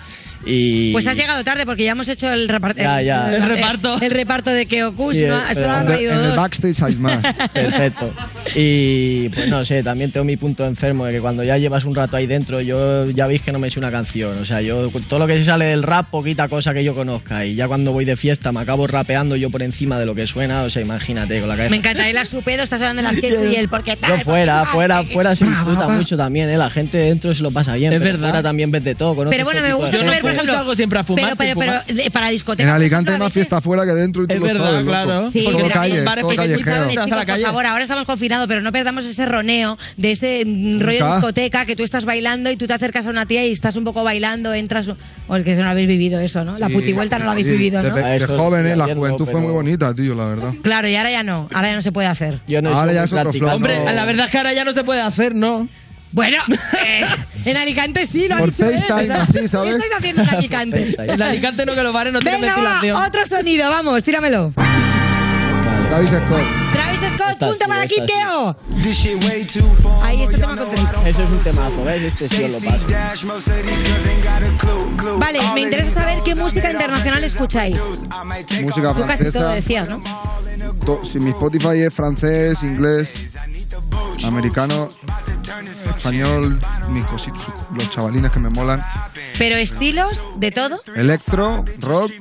Y, Pues has llegado tarde porque ya hemos hecho el, repart- Ya, ya. el, El reparto. El, reparto de Keokus, Sí, ¿no? el- Solo han el- traído En el backstage hay más. Perfecto. Y pues no sé, también tengo mi punto enfermo de que cuando ya llevas un rato ahí dentro, yo ya veis que no me sé una canción. O sea, yo todo lo que se sale del rap, poquita cosa que yo conozca. Y ya cuando voy de fiesta me acabo rapeando yo por encima de lo que suena. O sea, imagínate, con la cabeza. Me encanta, el Asupedo, estás hablando de las que y el porque tal. Yo porque fuera, fuera, fuera se disfruta mucho también, ¿eh? La gente dentro se lo pasa bien. Es pero verdad. Fuera también ves de todo. Pero bueno, me gusta ver, por ejemplo. salgo siempre a fumar, Pero, pero, pero de- para En discotecas. Alicante hay más fiesta afuera que dentro y tú Es lo verdad, sabes, claro. Sí, todo calle, hay todo bares callejero. Chicos, por favor, ahora estamos confinados, pero no perdamos ese roneo de ese mm, rollo Nunca. discoteca que tú estás bailando y tú te acercas a una tía y estás un poco bailando, entras. O es que no habéis vivido eso, ¿no? La Sí, putivuelta no la habéis sí, vivido, de, ¿no? de eso jóvenes, la juventud fue muy bonita, tío, la verdad. Claro, y ahora ya no. Ahora ya no se puede hacer. Yo no Ahora ya es otro. Hombre, la verdad es que ahora ya no se puede hacer, ¿no? Bueno, eh, en Alicante sí lo ha Por. ¿Qué estáis haciendo en Alicante? En Alicante no, que los bares no tienen Venga, ventilación. va, otro sonido, vamos, tíramelo. Travis Scott. Travis Scott, punto sí, para Kid sí. Keo. Ahí este tema con Drake. Eso es un temazo, ¿ves? Este sí lo paso. Vale, me interesa saber qué música internacional escucháis. Música Tú casi todo francesa. decías, ¿no? To- si mi Spotify es francés, inglés, americano, español, mis cositos, los chavalines que me molan. Pero estilos de todo. Electro, rock,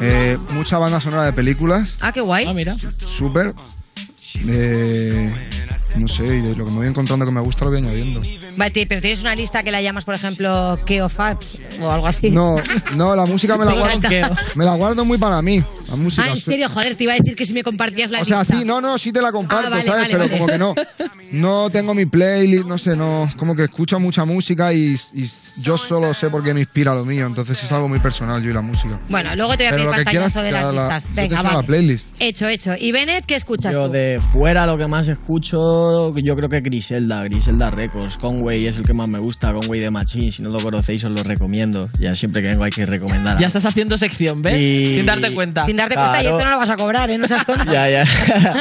eh, mucha banda sonora de películas, Ah, qué guay. Ah, mira. súper. Eh, no sé, y de lo que me voy encontrando que me gusta lo voy añadiendo. Vale, pero tienes una lista que la llamas, por ejemplo, Keo Fabs o algo así. No, no, la música me la guardo, me la guardo muy para mí. La música. Ah, en serio, joder, te iba a decir que si me compartías la O sea, lista. sí, no, no, sí te la comparto, Ah, vale, ¿sabes? vale, Pero vale. como que no. No tengo mi playlist, no sé, no. Como que escucho mucha música y, y yo solo sé por qué me inspira lo mío. Entonces es algo muy personal, yo y la música. Bueno, luego te voy a pedir pantallazo de las la- la- listas. Venga, va. la playlist. Hecho, hecho. Y Bennett, ¿qué escuchas Yo tú? de fuera lo que más escucho, yo creo que Griselda, Griselda Records. Conway es el que más me gusta, Conway de Machine. Si no lo conocéis, os lo recomiendo. Ya siempre que vengo hay que recomendar. Ya estás haciendo sección, ¿ves? Y- Sin darte cuenta. Sin darte cuenta, y Claro. esto no lo vas a cobrar, ¿eh? No seas tonto. Ya, ya.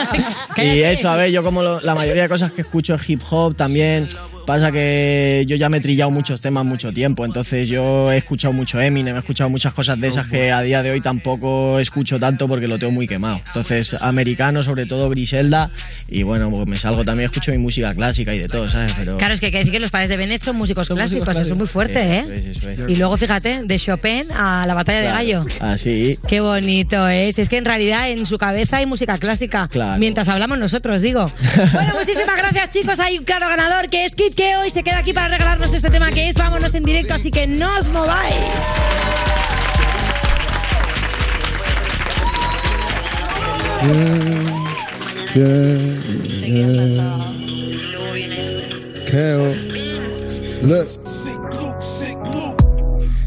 y eso, a ver, yo como lo- la mayoría de cosas que escucho es hip hop también. Pasa que yo ya me he trillado muchos temas mucho tiempo, entonces yo he escuchado mucho Eminem, he escuchado muchas cosas de esas que a día de hoy tampoco escucho tanto porque lo tengo muy quemado. Entonces, americano, sobre todo Griselda, y bueno, pues me salgo también, escucho mi música clásica y de todo, ¿sabes? Pero Claro, es que hay que decir que los padres de Bennett son músicos clásicos, eso es muy fuerte, Eso ¿eh? es, eso es. Y luego, fíjate, de Chopin a la batalla de gallo. Así. Qué bonito es. Es que en realidad en su cabeza hay música clásica. Claro. Mientras hablamos nosotros, digo. bueno, muchísimas gracias, chicos. Hay un claro ganador que es Kid Keo y se queda aquí para regalarnos este tema que es Vámonos en directo, así que no os mováis.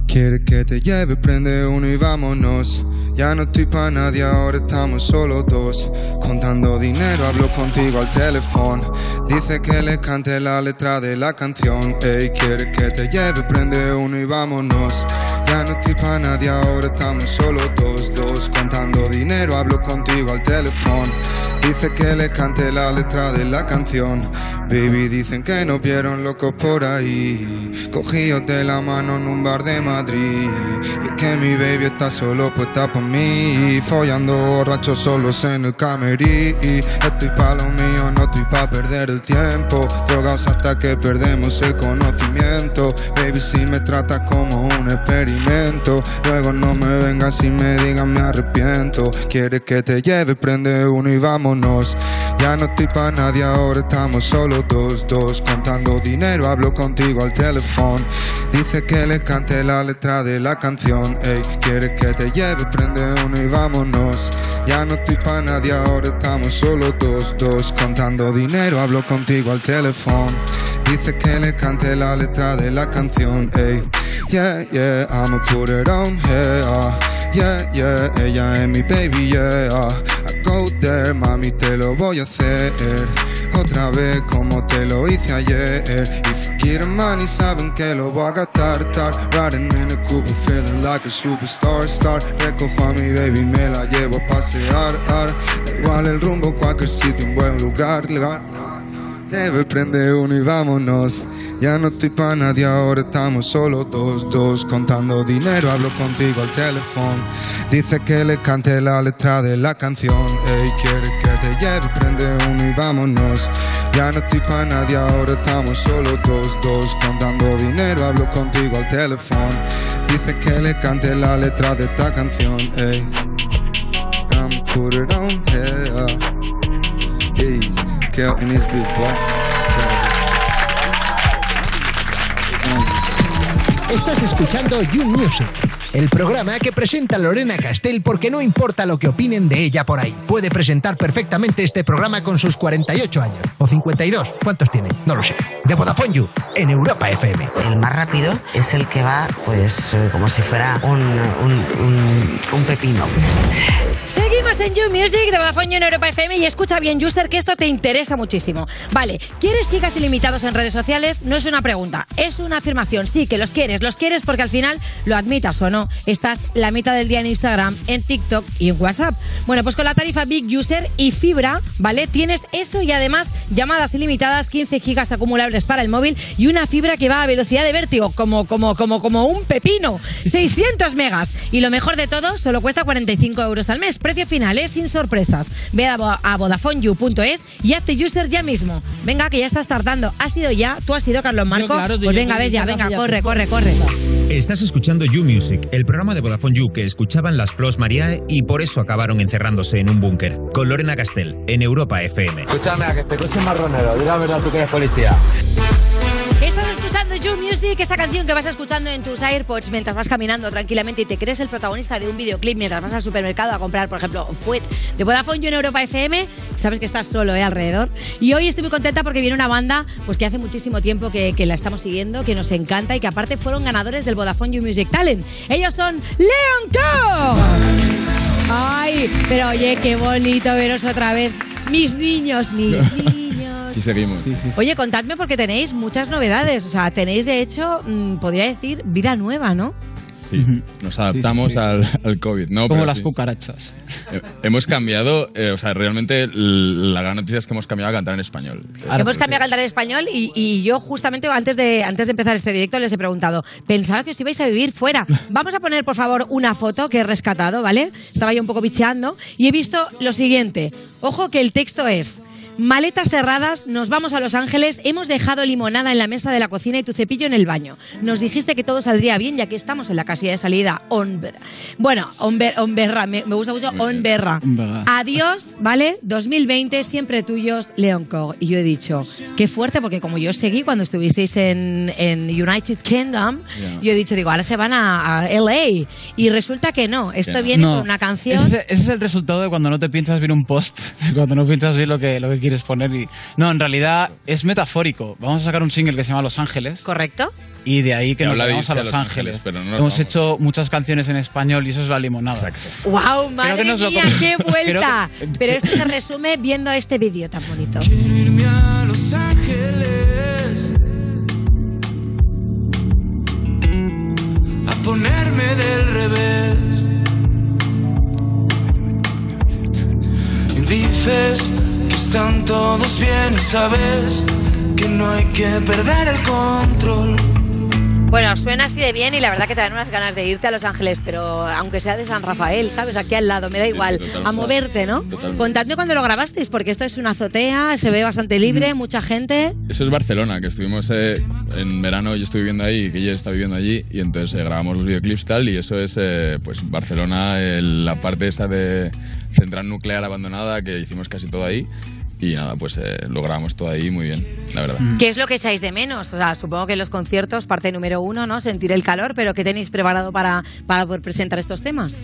Quiere que te lleve, prende uno y vámonos. Ya no estoy pa' nadie, ahora estamos solo dos. Contando dinero, hablo contigo al teléfono. Dice que le cante la letra de la canción. Ey, quiere que te lleve, prende uno y vámonos. Ya no estoy pa' nadie, ahora estamos solo dos, dos. Contando dinero, hablo contigo al teléfono. Dice que le cante la letra de la canción. Baby, dicen que nos vieron locos por ahí. Cogidos de la mano en un bar de Madrid. Y es que mi baby está solo puesta por mí. Follando borrachos solos en el camerí. Estoy pa' lo mío, no estoy pa' perder el tiempo. Drogados hasta que perdemos el conocimiento. Baby, si me tratas como un experimento. Luego no me vengas y me digas me arrepiento. Quieres que te lleve, prende uno y Ya no estoy pa' nadie, ahora estamos solo dos, dos. Contando dinero, hablo contigo al teléfono. Dice que le cante la letra de la canción. Ey, quieres que te lleve, prende uno y vámonos. Ya no estoy pa' nadie, ahora estamos solo dos, dos. Contando dinero, hablo contigo al teléfono. Dice que le cante la letra de la canción. Ey, yeah, yeah, I'ma put it on, yeah. Yeah, yeah, ella es mi baby, yeah. I go there, mami, te lo voy a hacer. Otra vez como te lo hice ayer. If you quieren money, saben que lo voy a gastar. Tar, riding in a coupe, feeling like a superstar. Star, recojo a mi baby, me la llevo a pasear. Ar. Igual el rumbo, cualquier sitio, un buen lugar. lugar. Debe prende uno y vámonos. Ya no estoy pa' nadie, ahora estamos solo dos, dos. Contando dinero, hablo contigo al teléfono. Dice que le cante la letra de la canción. Ey, quiere que te lleve, prende uno y vámonos. Ya no estoy pa' nadie, ahora estamos solo dos, dos. Contando dinero, hablo contigo al teléfono. Dice que le cante la letra de esta canción. Ey, I'm put it on, yeah. In boy. Estás escuchando You Music, el programa que presenta Lorena Castell porque no importa lo que opinen de ella por ahí. Puede presentar perfectamente este programa con sus 48 años. O 52. ¿Cuántos tiene? No lo sé. De Vodafone You, en Europa FM. El más rápido es el que va, pues, eh, como si fuera un, un, un- un pepino. En You Music de Vodafone You en Europa FM y escucha bien, User, que esto te interesa muchísimo. Vale, ¿quieres gigas ilimitados en redes sociales? No es una pregunta, es una afirmación. Sí, que los quieres, los quieres porque al final, lo admitas o no, estás la mitad del día en Instagram, en TikTok y en WhatsApp. Bueno, pues con la tarifa Big User y Fibra, ¿vale? Tienes eso y además llamadas ilimitadas, 15 gigas acumulables para el móvil y una fibra que va a velocidad de vértigo, como, como, como, como un pepino. 600 megas. Y lo mejor de todo, solo cuesta 45 euros al mes. Precio final, ¿eh? sin sorpresas. Ve a, vo- a VodafoneYou.es y hazte user ya mismo. Venga, que ya estás tardando. ¿Has ido ya? ¿Tú has ido, Carlos Marco? claro, pues yo venga, creo ves que ya, venga, corre, corre, corre. Estás escuchando You Music, el programa de Vodafone You que escuchaban las Plos Mariae y por eso acabaron encerrándose en un búnker. Con Lorena Castell, en Europa FM. Escúchame, a que este coche marronero. Di la verdad, tú que eres policía. Escuchando You Music, esa canción que vas escuchando en tus AirPods mientras vas caminando tranquilamente y te crees el protagonista de un videoclip mientras vas al supermercado a comprar, por ejemplo, Fuet de Vodafone You en Europa FM. Sabes que estás solo, ¿eh? Alrededor. Y hoy estoy muy contenta porque viene una banda pues que hace muchísimo tiempo que, que la estamos siguiendo, que nos encanta y que aparte fueron ganadores del Vodafone You Music Talent. Ellos son Leon Co. Ay, pero oye, qué bonito veros otra vez. Mis niños, mis niños. Aquí seguimos. Oye, contadme porque tenéis muchas novedades. O sea, tenéis de hecho, mm, podría decir, vida nueva, ¿no? Sí, nos adaptamos Sí, sí, sí. Al, al COVID, ¿no? Como Pero las sí. cucarachas. Eh, Hemos cambiado, eh, o sea, realmente la gran noticia es que hemos cambiado a cantar en español. Hemos cambiado a cantar en español y, y yo justamente antes de, antes de empezar este directo les he preguntado, pensaba que os ibais a vivir fuera. Vamos a poner, por favor, una foto que he rescatado, ¿vale? Estaba yo un poco bicheando y he visto lo siguiente. Ojo que el texto es... Maletas cerradas, nos vamos a Los Ángeles, hemos dejado limonada en la mesa de la cocina y tu cepillo en el baño. Nos dijiste que todo saldría bien ya que estamos en la casilla de salida. Onberra. Bueno, onber- onberra, me, me gusta mucho onberra. Adiós, ¿vale? 2020, siempre tuyos, Leon Co. Y yo he dicho, qué fuerte, porque como yo seguí cuando estuvisteis en, en United Kingdom, Ya. yo he dicho, digo, ahora se van a, a LA. Y resulta que no, esto viene No, con una canción. Ese, ese es el resultado de cuando no te piensas ver un post, cuando no piensas ver lo que, lo que quieres poner. Y... No, en realidad es metafórico. Vamos a sacar un single que se llama Los Ángeles. ¿Correcto? Y de ahí que nos vamos a Los, Los Ángeles. Ángeles, pero no nos Hemos vamos. hecho muchas canciones en español y eso es la limonada. ¡Wow! ¡Madre lo mía, qué vuelta! Que- Pero esto se resume viendo este vídeo tan bonito. Irme a Los Ángeles a ponerme del revés. Dices están todos bien y sabes que no hay que perder el control. Bueno, suena así de bien y la verdad que te dan unas ganas de irte a Los Ángeles, pero aunque sea de San Rafael, ¿sabes? Aquí al lado, me da igual. A moverte, ¿no? Totalmente. Contadme cuando lo grabasteis, porque esto es una azotea, se ve bastante libre, mucha gente. Eso es Barcelona, que estuvimos eh, en verano, yo estoy viviendo ahí, que ella está viviendo allí, y entonces eh, grabamos los videoclips tal, y eso es eh, pues Barcelona, el- la parte esta de central nuclear abandonada, que hicimos casi todo ahí, y nada, pues eh, lo grabamos todo ahí muy bien, la verdad. ¿Qué es lo que echáis de menos? O sea, supongo que los conciertos, parte número uno, ¿no? Sentir el calor, pero ¿qué tenéis preparado para, para poder presentar estos temas?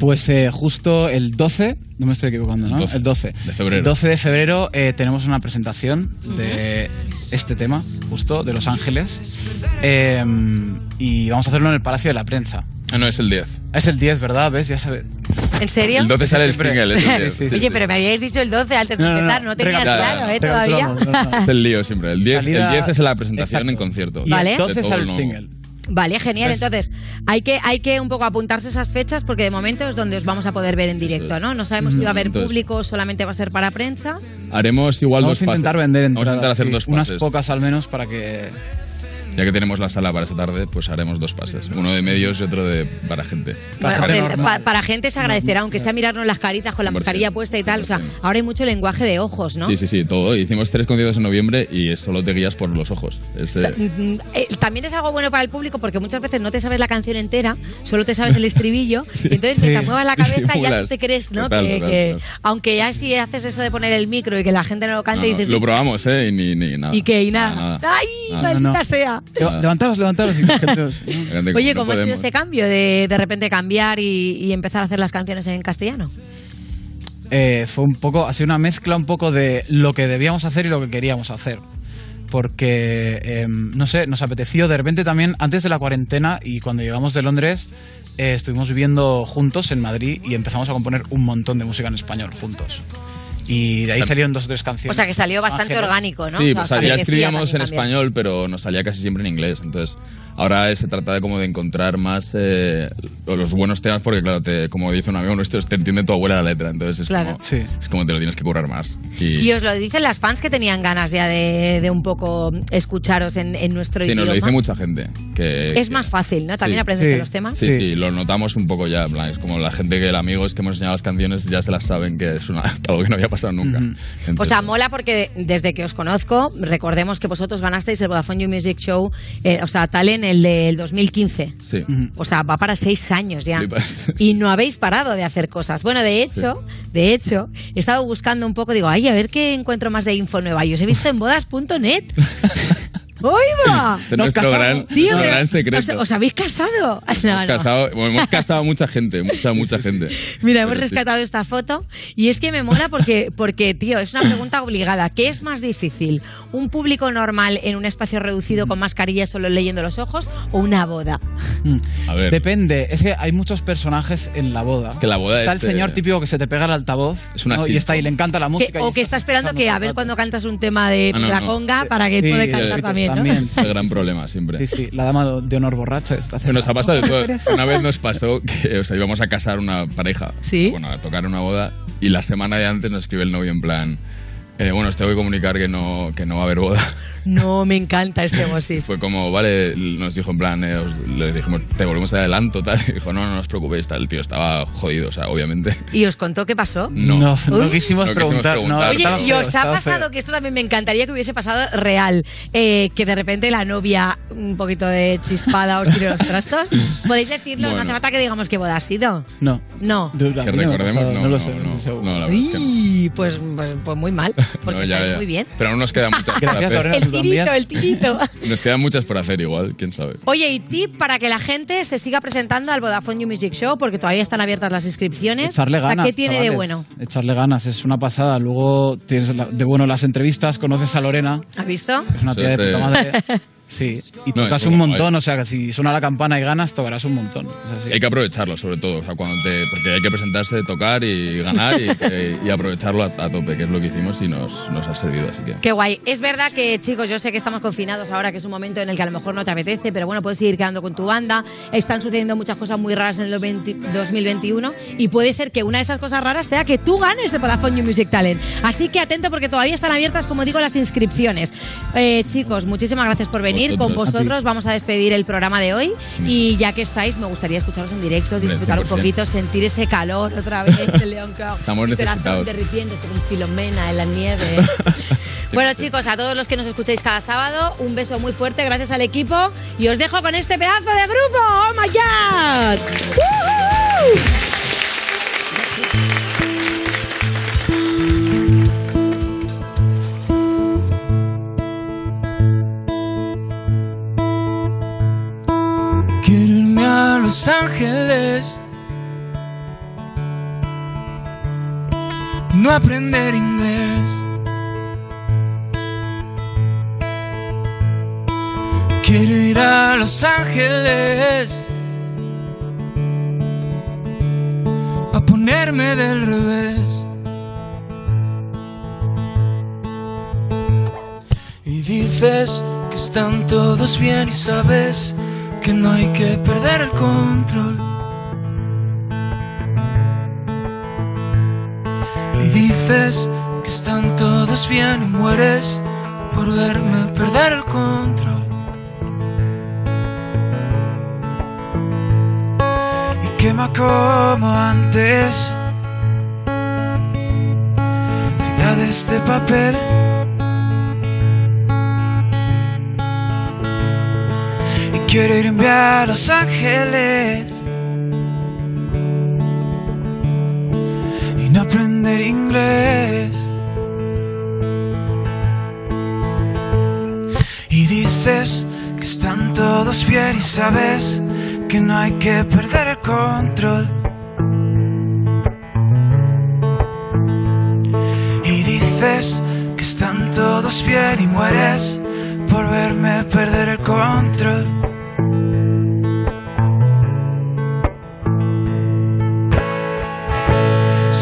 Pues eh, justo el 12, no me estoy equivocando, ¿no? El 12 el 12 de febrero. El 12 de febrero eh, tenemos una presentación de este tema, justo, de Los Ángeles. Eh, y vamos a hacerlo en el Palacio de la Prensa. Ah, no, es el 10. Es el 10, ¿verdad? ¿Ves? Ya sabes. ¿En serio? El 12 sale el el 10. Sí, sí, Oye, pero me habíais dicho el 12 antes de No, no, no. empezar, no, tenías claro, ¿eh? Todavía. Recapitulamos, no, no. Es el lío siempre. El 10, Salida- el 10 es la presentación Exacto. en concierto. Y Vale. el 12 De todo sale el single. Vale, genial. Entonces, hay que, hay que un poco apuntarse esas fechas porque de momento es donde os vamos a poder ver en directo, ¿no? No sabemos si va a haber público o solamente va a ser para prensa. Haremos igual Vamos dos a intentar pases. vender Vamos a intentar entradas, hacer sí, dos unas pocas al menos para que Ya que tenemos la sala para esta tarde, pues haremos dos pases. Uno de medios y otro de para gente. Para gente. pa- para gente se agradecerá, aunque sea mirarnos las caritas con la mascarilla puesta y tal. O sea, ahora hay mucho lenguaje de ojos, ¿no? Sí, sí, sí, todo. Hicimos tres conciertos en noviembre y solo te guías por los ojos. Es, O sea, eh, mm, mm, eh, también es algo bueno para el público porque muchas veces no te sabes la canción entera, solo te sabes el estribillo y entonces mientras Sí. muevas la cabeza ya Disimulas. tú te crees, ¿no? Total, que, total, que- total. aunque ya si haces eso de poner el micro y que la gente no lo cante no, no, dices lo probamos, ¿eh? Y ni, ni nada. y que y nada. ¡Ay, Nada. maldita sea! Leva- Levantaros, levantaros. Oye, ¿cómo ha sido ese cambio de de repente cambiar y, y empezar a hacer las canciones en castellano? Eh, fue un poco, ha sido una mezcla un poco de lo que debíamos hacer y lo que queríamos hacer. Porque, eh, no sé, nos apeteció de repente también, antes de la cuarentena y cuando llegamos de Londres, eh, estuvimos viviendo juntos en Madrid y empezamos a componer un montón de música en español juntos. Y de ahí salieron dos o tres canciones. O sea, que salió bastante Ángeles. orgánico, ¿no? Sí, O sea, pues ya escribíamos escribía en español, pero nos salía casi siempre en inglés. Entonces, ahora se trata de como de encontrar más eh, los buenos temas, porque claro, te, como dice un amigo nuestro, te entiende tu abuela la letra. Entonces es, Claro. como, es como te lo tienes que currar más. Y, Y os lo dicen las fans que tenían ganas ya de, de un poco escucharos en, en nuestro sí, nos idioma. lo dice mucha gente. Que, es que- más fácil, ¿no? También Sí. aprendes Sí. de los temas. Sí, sí, lo notamos un poco ya. en plan, Es como la gente que el amigo es que hemos enseñado las canciones ya se las saben que es una, algo que no había pasado nunca. Entonces, O sea, mola porque desde que os conozco, recordemos que vosotros ganasteis el Vodafone You Music Show, eh, o sea, Talent, el del 2015. sí. O sea, va para seis años ya. Y no habéis parado de hacer cosas. Bueno, de hecho, de hecho, he estado buscando un poco, digo, ay, a ver qué encuentro más de info nueva. Y os he visto en bodas.net. ¡Oiga! Este es nuestro gran, Tío, nuestro pero gran secreto. ¿os, os habéis casado? No, hemos, no. casado, bueno, hemos casado a mucha gente, mucha, mucha gente. Mira, hemos Pero sí. rescatado esta foto y es que me mola porque, porque, tío, es una pregunta obligada. ¿Qué es más difícil? ¿Un público normal en un espacio reducido con mascarilla solo leyendo los ojos o una boda? A ver. Depende, es que hay muchos personajes en la boda. que la boda está es, el señor eh, típico que se te pega el altavoz Es una ¿no? y está ahí, le encanta la Que- música. o que está esperando que a ver cuando cantas un tema de Ah, no, la no. conga para que Sí, pueda cantar también. También. Es el gran problema siempre. Sí, sí, la dama de honor borracha está Pero nos ha pasado de todo. Una vez nos pasó que o sea, íbamos a casar una pareja. Sí. Bueno, a tocar una boda. Y la semana de antes nos escribe el novio en plan. Eh, bueno, os tengo que comunicar que no, que no va a haber boda. No, me encanta este emoji. Fue como, vale, nos dijo en plan, eh, os- le dijimos, te volvemos de adelanto, tal. Y dijo, no, no, no os preocupéis, tal. El tío estaba jodido, o sea, obviamente. ¿Y os contó qué pasó? No, No, no quisimos No quisimos preguntar. no, preguntar. Oye, y os ha pasado feo. que esto también me encantaría que hubiese pasado real, eh, que de repente la novia, un poquito de chispada, os tire los trastos. ¿Podéis decirlo? No hace falta que digamos qué boda ha sido. No. No. Que recordemos, no, no lo sé, no, no la verdad es que no. Uy, pues, pues, pues muy mal, porque No, ya, estáis ya. muy bien. Pero aún nos quedan muchas por Gracias, hacer. Lorena. El tú también. tirito, el tirito. Nos quedan muchas por hacer igual, quién sabe. Oye, y tip para que la gente se siga presentando al Vodafone You Music Show, porque todavía están abiertas las inscripciones. Echarle O sea, ganas. ¿Qué tiene de chavales. bueno? Echarle ganas, es una pasada. Luego tienes la- de bueno las entrevistas, conoces a Lorena, ¿Has visto? es una Eso tía de puta madre. Sí, y No, tocas un montón, guay. o sea que si suena la campana y ganas, tocarás un montón. Es así. Hay que aprovecharlo, sobre todo, o sea, cuando te, porque hay que presentarse, tocar y ganar y, y aprovecharlo a, a tope, que es lo que hicimos y nos, nos ha servido, así que... Qué guay. Es verdad que, chicos, yo sé que estamos confinados ahora, que es un momento en el que a lo mejor no te apetece, pero bueno, puedes seguir quedando con tu banda. Están sucediendo muchas cosas muy raras en el 20 2021 y puede ser que una de esas cosas raras sea que tú ganes de Vodafone You Music Talent. Así que atento porque todavía están abiertas, como digo, las inscripciones. Eh, chicos, muchísimas gracias por venir. Vosotros. Con vosotros vamos a despedir el programa de hoy y ya que estáis, me gustaría escucharos en directo, disfrutar un 100%. poquito, sentir ese calor otra vez del León Coeur. Estamos Mi corazón necesitados. derritiéndose con Filomena en la nieve. Bueno, chicos, a todos los que nos escucháis cada sábado, un beso muy fuerte, gracias al equipo. Y os dejo con este pedazo de grupo. ¡Oh my God! ¡Woohoo! Los Ángeles. No aprender inglés. Quiero ir a Los Ángeles. A ponerme del revés. Y dices que están todos bien y sabes que no hay que perder el control. Y dices que están todos bien y mueres por verme perder el control. Y quema como antes. Ciudades de papel. Quiero irme a Los Ángeles. Y no aprender inglés. Y dices que están todos bien y sabes que no hay que perder el control. Y dices que están todos bien y mueres por verme perder el control.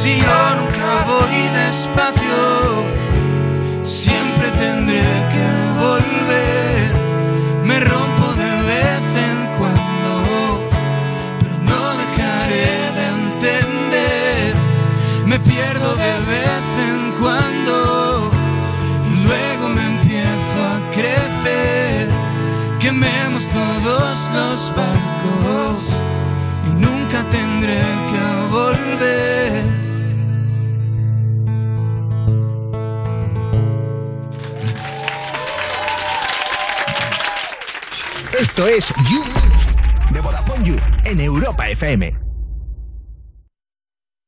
Si yo nunca voy despacio, siempre tendré que volver. Me rompo de vez en cuando, pero no dejaré de entender. Me pierdo de vez en cuando y luego me empiezo a crecer. Quememos todos los barcos y nunca tendré que volver. Esto es You de Vodafone You en Europa FM.